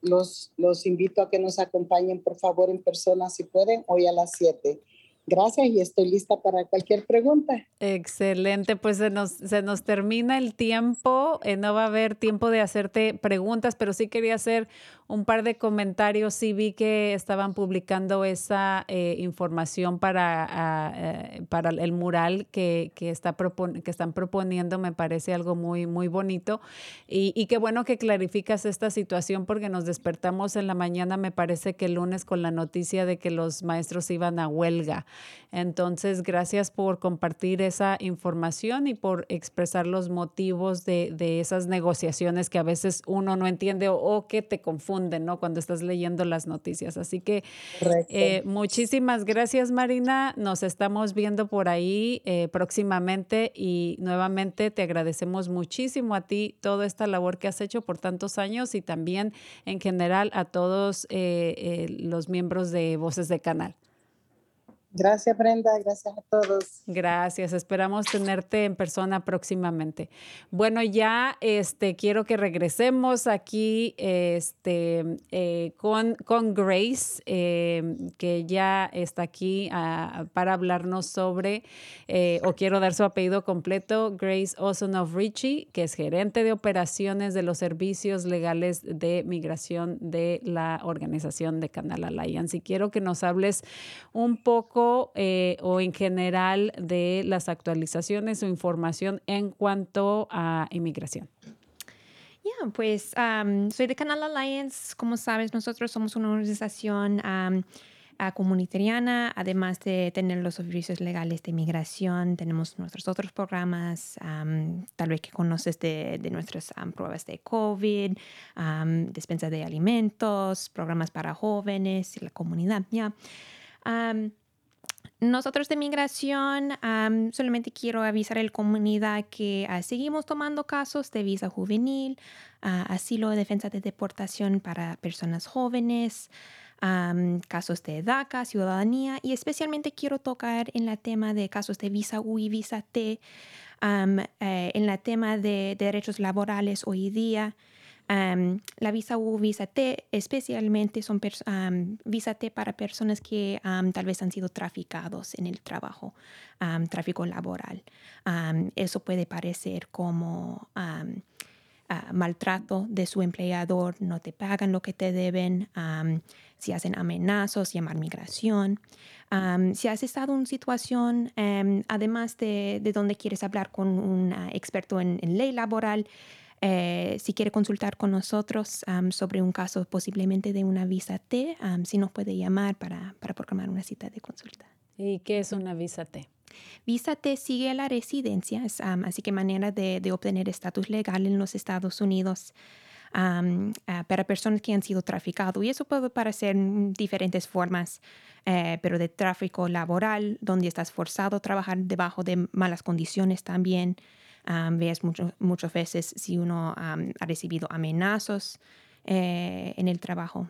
los, los invito a que nos acompañen, por favor, en persona si pueden, hoy a las 7. Gracias y estoy lista para cualquier pregunta. Excelente, pues se nos, se nos termina el tiempo, eh, no va a haber tiempo de hacerte preguntas, pero sí quería hacer un par de comentarios. Sí vi que estaban publicando esa eh, información para, eh, para el mural que, que, está que están proponiendo. Me parece algo muy, muy bonito. Y, y, qué bueno que clarificas esta situación porque nos despertamos en la mañana, me parece que el lunes, con la noticia de que los maestros iban a huelga. Entonces, gracias por compartir esa información y por expresar los motivos de, de esas negociaciones que a veces uno no entiende o, o que te confunde ¿no? Cuando estás leyendo las noticias. Así que eh, muchísimas gracias, Marina. Nos estamos viendo por ahí eh, próximamente y nuevamente te agradecemos muchísimo a ti toda esta labor que has hecho por tantos años y también en general a todos eh, los miembros de Voces de Canal. Gracias, Brenda. Gracias a todos. Gracias. Esperamos tenerte en persona próximamente. Bueno, ya este, quiero que regresemos aquí este, eh, con, con Grace, eh, que ya está aquí ah, para hablarnos sobre, eh, o quiero dar su apellido completo, Grace of Richie, que es gerente de operaciones de los servicios legales de migración de la organización de Canal Alliance. Y quiero que nos hables un poco eh, o en general de las actualizaciones o información en cuanto a inmigración? Ya, pues soy de Canal Alliance. Como sabes, nosotros somos una organización comunitariana, además de tener los servicios legales de inmigración, tenemos nuestros otros programas, tal vez que conoces de, nuestras pruebas de COVID, despensa de alimentos, programas para jóvenes y la comunidad. Ya. Nosotros de migración solamente quiero avisar a la comunidad que ah, seguimos tomando casos de visa juvenil, uh, asilo de defensa de deportación para personas jóvenes, casos de DACA, ciudadanía y especialmente quiero tocar en la tema de casos de visa U y visa T, eh, en la tema de derechos laborales hoy día la visa U, visa T, especialmente son visa T para personas que tal vez han sido traficados en el trabajo, tráfico laboral. eso puede parecer como ah, maltrato de su empleador, no te pagan lo que te deben, si hacen amenazos, llamar migración. si has estado en situación, además de, de, donde quieres hablar con un ah, experto en, en ley laboral, eh, si quiere consultar con nosotros sobre un caso posiblemente de una visa T, si nos puede llamar para, para programar una cita de consulta. ¿Y qué es una visa T? Visa T sigue la residencia, así que manera de, de obtener estatus legal en los Estados Unidos. Ah, para personas que han sido traficados. Y eso puede parecer diferentes formas, eh, pero de tráfico laboral, donde estás forzado a trabajar debajo de malas condiciones también, ves mucho, muchas veces si uno ha recibido amenazas eh, en el trabajo.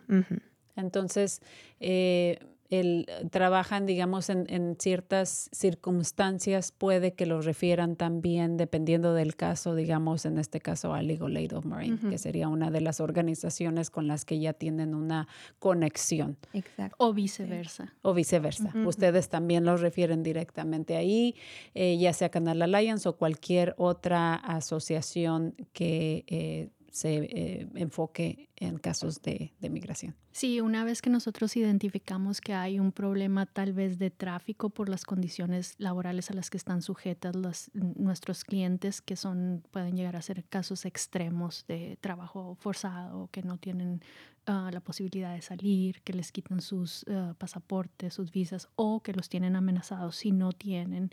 Entonces, eh, el, trabajan, digamos, en, ciertas circunstancias, puede que los refieran también, dependiendo del caso, digamos, en este caso a Legal Aid of Marine, que sería una de las organizaciones con las que ya tienen una conexión. Exacto. O viceversa. O viceversa. Ustedes también los refieren directamente ahí, eh, ya sea Canal Alliance o cualquier otra asociación que eh, se eh, enfoque en casos de, migración. Sí, una vez que nosotros identificamos que hay un problema tal vez de tráfico por las condiciones laborales a las que están sujetas los, nuestros clientes, que son pueden llegar a ser casos extremos de trabajo forzado, que no tienen ah, la posibilidad de salir, que les quitan sus ah, pasaportes, sus visas o que los tienen amenazados si no tienen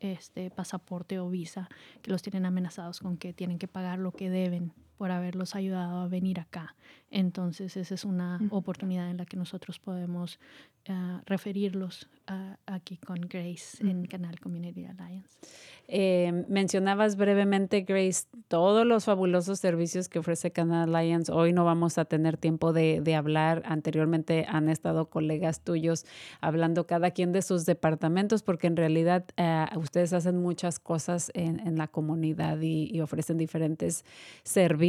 este pasaporte o visa, que los tienen amenazados con que tienen que pagar lo que deben por haberlos ayudado a venir acá. Entonces, esa es una oportunidad en la que nosotros podemos uh, referirlos uh, aquí con Grace en Canal Community Alliance. Eh, mencionabas brevemente, Grace, todos los fabulosos servicios que ofrece Canal Alliance. Hoy no vamos a tener tiempo de, de hablar. Anteriormente han estado colegas tuyos hablando cada quien de sus departamentos, porque en realidad uh, ustedes hacen muchas cosas en, en la comunidad y, y ofrecen diferentes servicios.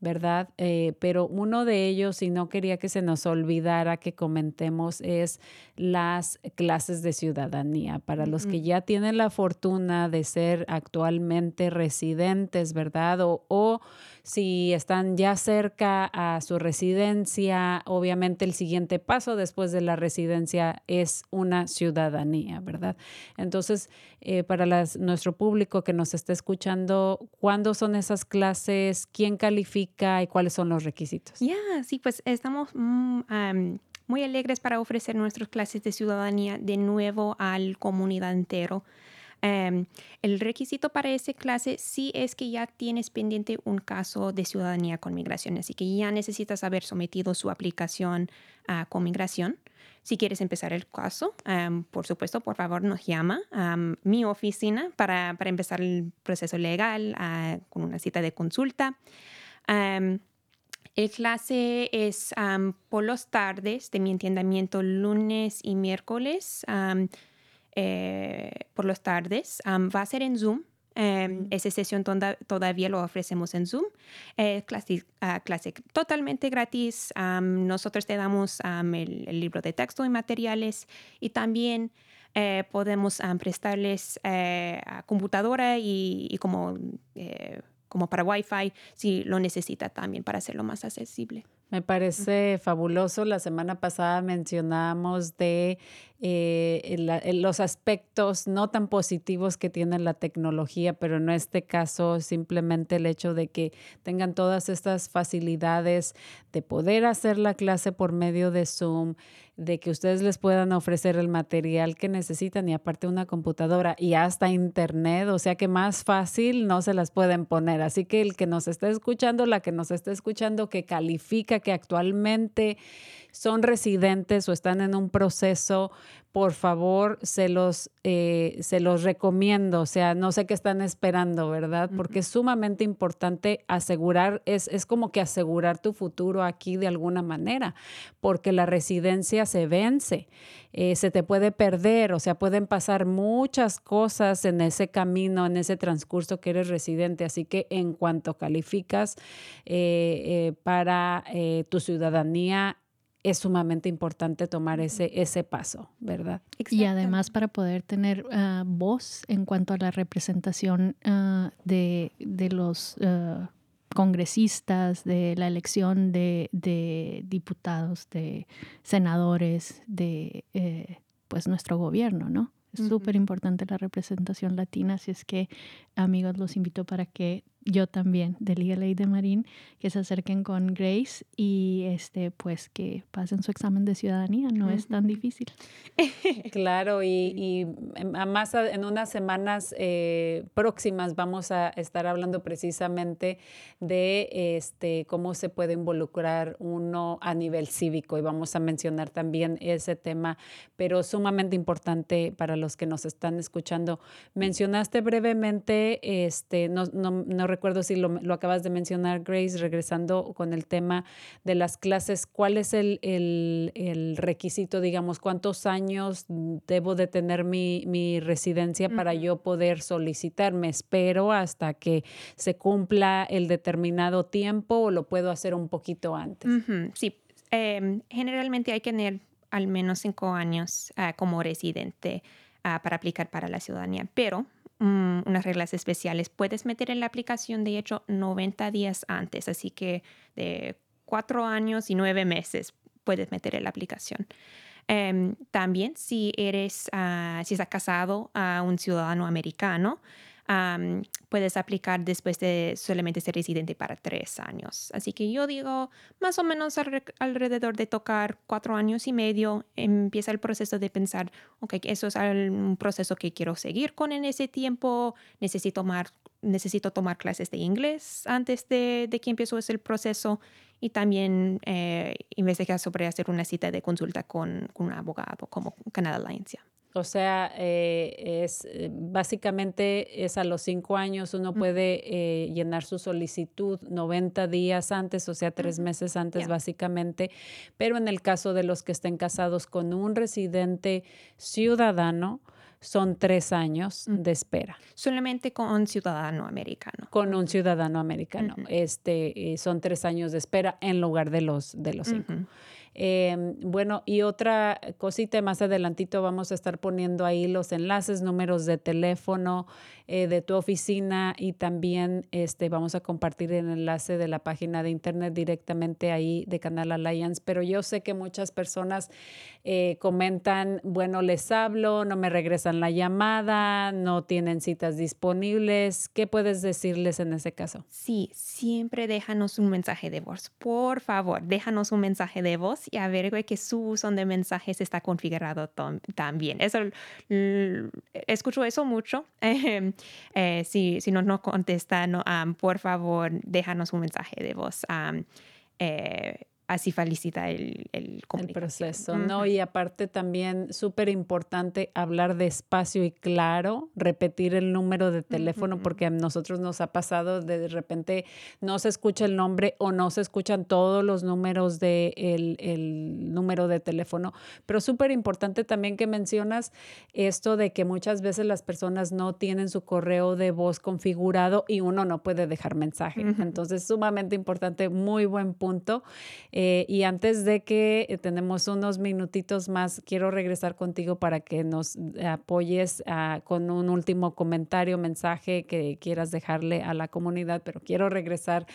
¿Verdad? Eh, pero uno de ellos, y no quería que se nos olvidara que comentemos, es las clases de ciudadanía. Para los que ya tienen la fortuna de ser actualmente residentes, ¿verdad? O, o si están ya cerca a su residencia, obviamente el siguiente paso después de la residencia es una ciudadanía, ¿verdad? Entonces, eh, para nuestro público que nos está escuchando, ¿cuándo son esas clases? ¿Quién califica y cuáles son los requisitos? Ya, sí, pues estamos... Mm, muy alegres para ofrecer nuestras clases de ciudadanía de nuevo al comunidad entero. Em, el requisito para esa clase sí es que ya tienes pendiente un caso de ciudadanía con migración, así que ya necesitas haber sometido su aplicación a con migración. Si quieres empezar el caso, em, por supuesto, por favor nos llama a mi oficina para, para, empezar el proceso legal ah, con una cita de consulta. Em, El clase es am, por las tardes, de mi entendimiento, lunes y miércoles, am, eh, por las tardes. Va a ser en Zoom. Em, Esa sesión todavía lo ofrecemos en Zoom. Eh, clase, clase totalmente gratis. Am, nosotros te damos am, el, el libro de texto y materiales y también eh, podemos prestarles eh, a computadora y, y como, eh, como para Wi-Fi si lo necesita también para hacerlo más accesible. Me parece fabuloso. La semana pasada mencionábamos de eh, los aspectos no tan positivos que tiene la tecnología, pero en este caso simplemente el hecho de que tengan todas estas facilidades de poder hacer la clase por medio de Zoom, de que ustedes les puedan ofrecer el material que necesitan y aparte una computadora y hasta internet, o sea que más fácil no se las pueden poner. Así que el que nos está escuchando, la que nos está escuchando, que califica que actualmente son residentes o están en un proceso, por favor, se los, eh, se los recomiendo. O sea, no sé qué están esperando, ¿verdad? Porque es sumamente importante asegurar, es, es como que asegurar tu futuro aquí de alguna manera, porque la residencia se vence, eh, se te puede perder, o sea, pueden pasar muchas cosas en ese camino, en ese transcurso que eres residente. Así que en cuanto calificas eh, para tu ciudadanía, es sumamente importante tomar ese, ese paso, ¿verdad? Y además para poder tener ah, voz en cuanto a la representación ah, de, de los ah, congresistas, de la elección de, de diputados, de senadores, de eh, pues nuestro gobierno, ¿no? Es Ujú. súper importante la representación latina, así es que amigos los invito para que yo también de Liga Ley de Marín que se acerquen con Grace y este pues que pasen su examen de ciudadanía, no es tan difícil. Claro, y, y más a- en unas semanas eh, próximas vamos a estar hablando precisamente de este cómo se puede involucrar uno a nivel cívico y vamos a mencionar también ese tema, pero sumamente importante para los que nos están escuchando. Mencionaste brevemente, este, no, no, no recuerdo si lo, lo acabas de mencionar, Grace, regresando con el tema de las clases, ¿cuál es el, el- el requisito, digamos, cuántos años debo de tener mi, mi residencia para yo poder solicitar? ¿Me espero hasta que se cumpla el determinado tiempo o lo puedo hacer un poquito antes? Sí, Em, generalmente hay que tener al menos cinco años ah, como residente ah, para aplicar para la ciudadanía, pero mm, unas reglas especiales puedes meter en la aplicación, de hecho, 90 días antes, así que de cuatro años y nueve meses puedes meter en la aplicación. Em, también si eres, ah, si estás casado a un ciudadano americano, am, puedes aplicar después de solamente ser residente para tres años. Así que yo digo, más o menos alre- alrededor de tocar cuatro años y medio, empieza el proceso de pensar, ok, eso es al- un proceso que quiero seguir con en ese tiempo, necesito tomar, necesito tomar clases de inglés antes de, de que empiezo ese proceso y también eh, investigar sobre hacer una cita de consulta con, con un abogado como Canada Alliance. O sea, eh, es eh, básicamente es a los cinco años uno puede eh, llenar su solicitud 90 días antes, o sea, tres meses antes básicamente, pero en el caso de los que estén casados con un residente ciudadano, son tres años de espera. Solamente con un ciudadano americano. Con un ciudadano americano, este, eh, son tres años de espera en lugar de los, de los cinco. Eh, bueno, y otra cosita, más adelantito vamos a estar poniendo ahí los enlaces, números de teléfono eh, de tu oficina y también este, vamos a compartir el enlace de la página de internet directamente ahí de Canal Alliance. Pero yo sé que muchas personas eh, comentan, bueno, les hablo, no me regresan la llamada, no tienen citas disponibles. ¿Qué puedes decirles en ese caso? Sí, siempre déjanos un mensaje de voz. Por favor, déjanos un mensaje de voz y averigüe que su buzón de mensajes está configurado también. Eso, escucho eso mucho. Em, eh, si, si no nos contestan, no, am, por favor, déjanos un mensaje de voz. Eh, así felicita el, el, el proceso, ¿no? Y aparte también súper importante hablar despacio y claro, repetir el número de teléfono, porque a nosotros nos ha pasado de, de repente no se escucha el nombre o no se escuchan todos los números del de el número de teléfono. Pero súper importante también que mencionas esto de que muchas veces las personas no tienen su correo de voz configurado y uno no puede dejar mensaje. Entonces, sumamente importante, muy buen punto. Eh, y antes de que eh, tenemos unos minutitos más, quiero regresar contigo para que nos apoyes uh, con un último comentario, mensaje que quieras dejarle a la comunidad, pero quiero regresar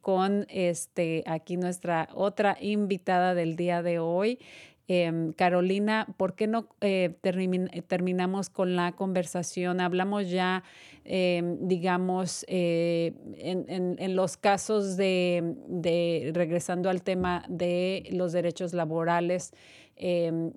con este aquí nuestra otra invitada del día de hoy. Eh, Carolina, ¿por qué no eh, termin terminamos con la conversación? Hablamos ya, eh, digamos, en, en, en, los casos de, regresando al tema de los derechos laborales,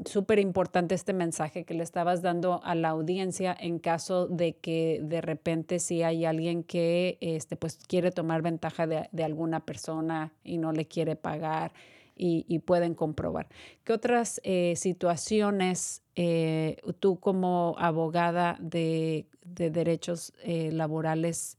súper importante este mensaje que le estabas dando a la audiencia en caso de que de repente si hay alguien que este, pues, quiere tomar ventaja de alguna persona y no le quiere pagar y, pueden comprobar. ¿Qué otras eh, situaciones eh, tú como abogada de, de derechos eh, laborales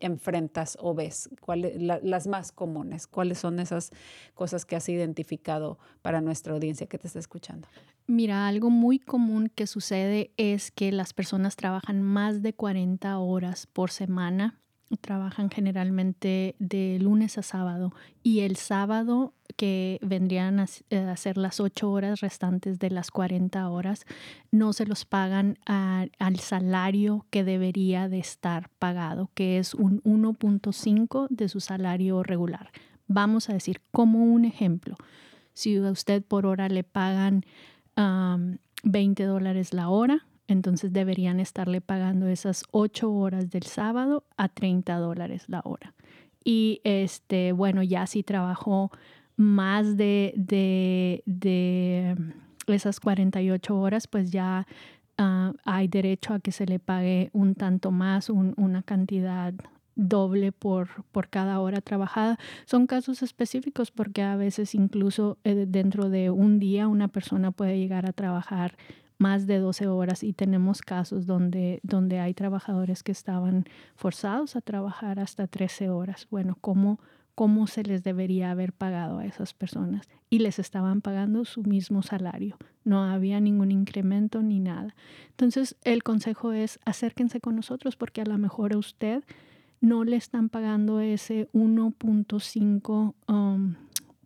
enfrentas o ves? ¿Cuáles la, las más comunes? ¿Cuáles son esas cosas que has identificado para nuestra audiencia que te está escuchando? Mira, algo muy común que sucede es que las personas trabajan más de 40 horas por semana trabajan generalmente de lunes a sábado y el sábado que vendrían a, a ser las ocho horas restantes de las 40 horas no se los pagan al salario que debería de estar pagado, que es un 1.5 de su salario regular. Vamos a decir, como un ejemplo, si a usted por hora le pagan um, 20 dólares la hora, entonces deberían estarle pagando esas ocho horas del sábado a 30 dólares la hora. Y este, bueno, ya si trabajó más de, de, de esas 48 horas, pues ya uh, hay derecho a que se le pague un tanto más, un, una cantidad doble por, por cada hora trabajada. Son casos específicos porque a veces incluso eh, dentro de un día una persona puede llegar a trabajar más de 12 horas y tenemos casos donde, donde hay trabajadores que estaban forzados a trabajar hasta 13 horas. Bueno, ¿cómo, ¿cómo se les debería haber pagado a esas personas? Y les estaban pagando su mismo salario. No había ningún incremento ni nada. Entonces, el consejo es acérquense con nosotros porque a lo mejor a usted no le están pagando ese 1.5 um,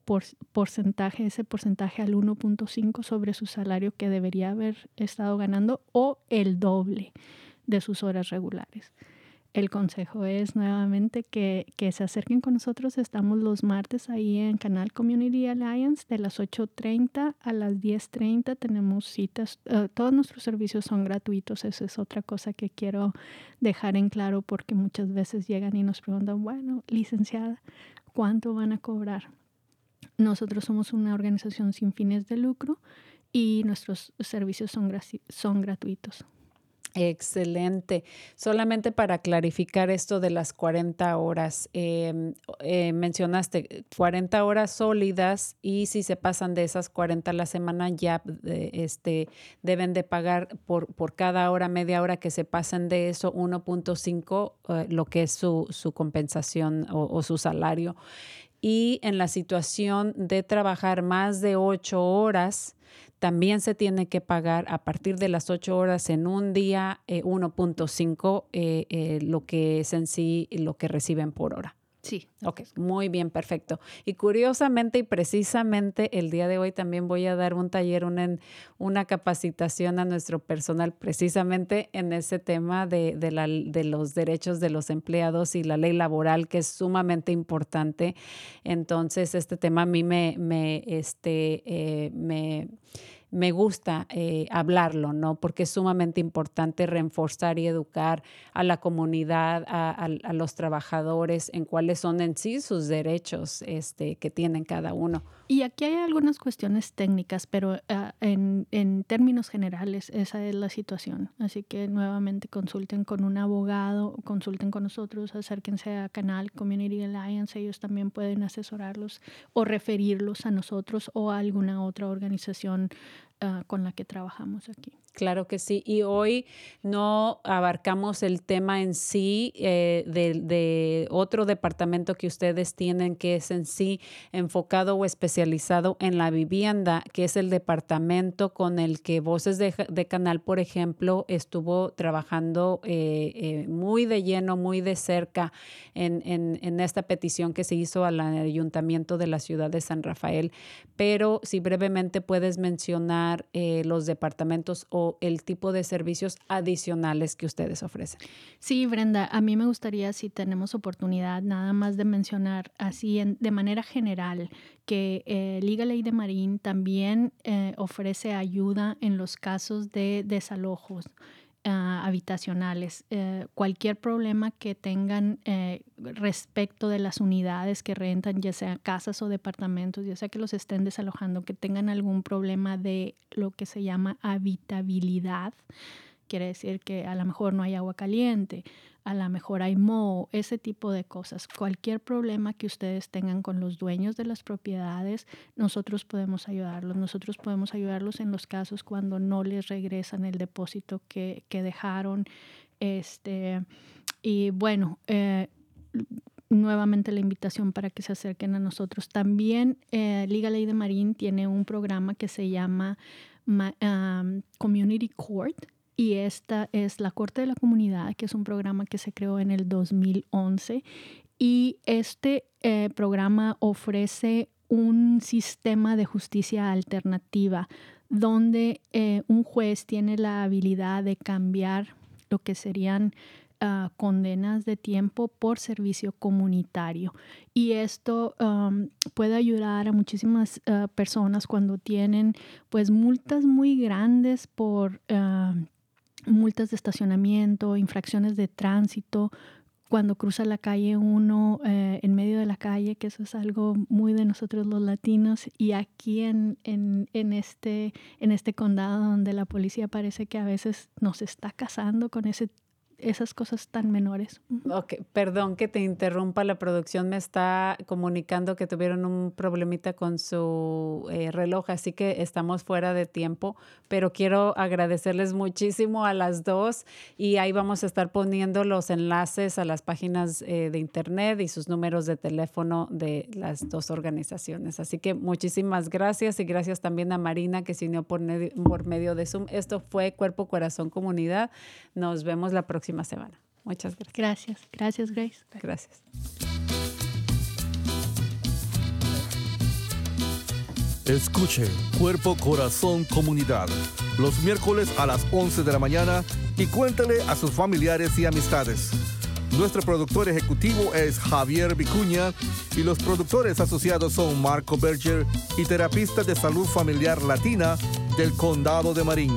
por, porcentaje, ese porcentaje al 1.5 sobre su salario que debería haber estado ganando o el doble de sus horas regulares. El consejo es nuevamente que, que, se acerquen con nosotros. Estamos los martes ahí en Canal Community Alliance de las 8.30 a las 10.30. Tenemos citas. Uh, todos nuestros servicios son gratuitos. Esa es otra cosa que quiero dejar en claro porque muchas veces llegan y nos preguntan, bueno, licenciada, ¿cuánto van a cobrar? Nosotros somos una organización sin fines de lucro y nuestros servicios son, son gratuitos. Excelente. Solamente para clarificar esto de las 40 horas, eh, eh, mencionaste 40 horas sólidas y si se pasan de esas 40 a la semana ya eh, este, deben de pagar por, por cada hora, media hora que se pasen de eso 1.5, lo que es su, su compensación o su salario y en la situación de trabajar más de ocho horas, también se tiene que pagar a partir de las ocho horas en un día eh, 1.5 eh, eh, lo que es en sí lo que reciben por hora. Sí. Ok, muy bien, perfecto. Y curiosamente y precisamente el día de hoy también voy a dar un taller, una, capacitación a nuestro personal precisamente en ese tema de, los derechos de los empleados y la ley laboral, que es sumamente importante. Entonces, este tema a mí me, me, este, eh, me me gusta eh, hablarlo, ¿no? Porque es sumamente importante reforzar y educar a la comunidad, a, a, a, los trabajadores en cuáles son en sí sus derechos este, que tienen cada uno. Y aquí hay algunas cuestiones técnicas, pero ah, en, en, términos generales esa es la situación. Así que nuevamente consulten con un abogado, consulten con nosotros, acérquense a Canal Community Alliance, ellos también pueden asesorarlos o referirlos a nosotros o a alguna otra organización uh, con la que trabajamos aquí. Claro que sí. Y hoy no abarcamos el tema en sí eh, de, otro departamento que ustedes tienen que es en sí enfocado o especializado en la vivienda, que es el departamento con el que Voces de, Canal, por ejemplo, estuvo trabajando eh, eh, muy de lleno, muy de cerca en, en, esta petición que se hizo al ayuntamiento de la ciudad de San Rafael. Pero si brevemente puedes mencionar eh, los departamentos o el tipo de servicios adicionales que ustedes ofrecen. Sí, Brenda, a mí me gustaría, si tenemos oportunidad, nada más de mencionar así de manera general que eh, Liga Ley de Marín también eh, ofrece ayuda en los casos de desalojos. Uh, habitacionales. Uh, cualquier problema que tengan uh, respecto de las unidades que rentan, ya sea casas o departamentos, ya sea que los estén desalojando, que tengan algún problema de lo que se llama habitabilidad, quiere decir que a lo mejor no hay agua caliente, a lo mejor hay moho, ese tipo de cosas. Cualquier problema que ustedes tengan con los dueños de las propiedades, nosotros podemos ayudarlos. Nosotros podemos ayudarlos en los casos cuando no les regresan el depósito que, que dejaron. Este, y bueno, eh, nuevamente la invitación para que se acerquen a nosotros. También eh, Liga Ley de Marín tiene un programa que se llama Community Court y esta es la Corte de la Comunidad, que es un programa que se creó en el 2011 y este eh, programa ofrece un sistema de justicia alternativa donde eh, un juez tiene la habilidad de cambiar lo que serían uh, condenas de tiempo por servicio comunitario. Y esto puede ayudar a muchísimas uh, personas cuando tienen pues multas muy grandes por... Uh, multas de estacionamiento, infracciones de tránsito, cuando cruza la calle uno eh, en medio de la calle, que eso es algo muy de nosotros los latinos, y aquí en, en, en, este, en este condado donde la policía parece que a veces nos está casando con ese esas cosas tan menores. Ok, perdón que te interrumpa, la producción me está comunicando que tuvieron un problemita con su eh, reloj, así que estamos fuera de tiempo, pero quiero agradecerles muchísimo a las dos y ahí vamos a estar poniendo los enlaces a las páginas eh, de internet y sus números de teléfono de las dos organizaciones. Así que muchísimas gracias y gracias también a Marina que se unió por, por medio de Zoom. Esto fue Cuerpo, Corazón, Comunidad. Nos vemos la próxima semana. Muchas gracias. Gracias, gracias Grace. Gracias. Escuche Cuerpo, Corazón, Comunidad los miércoles a las 11 de la mañana y cuéntale a sus familiares y amistades. Nuestro productor ejecutivo es Javier Vicuña y los productores asociados son Marco Berger y terapista de salud familiar latina del Condado de Marín.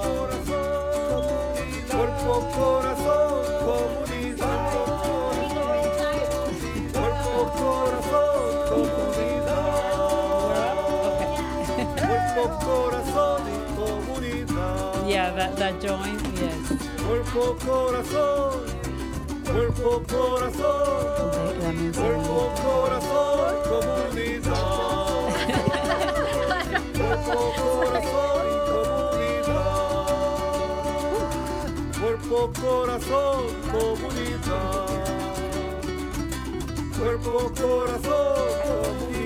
That, that joint, yes. Cuerpo, corazón. Cuerpo, corazón. Cuerpo, corazón, comunidad. Cuerpo, corazón comunidad. Cuerpo, corazón, comunidad. Cuerpo, corazón, comunidad.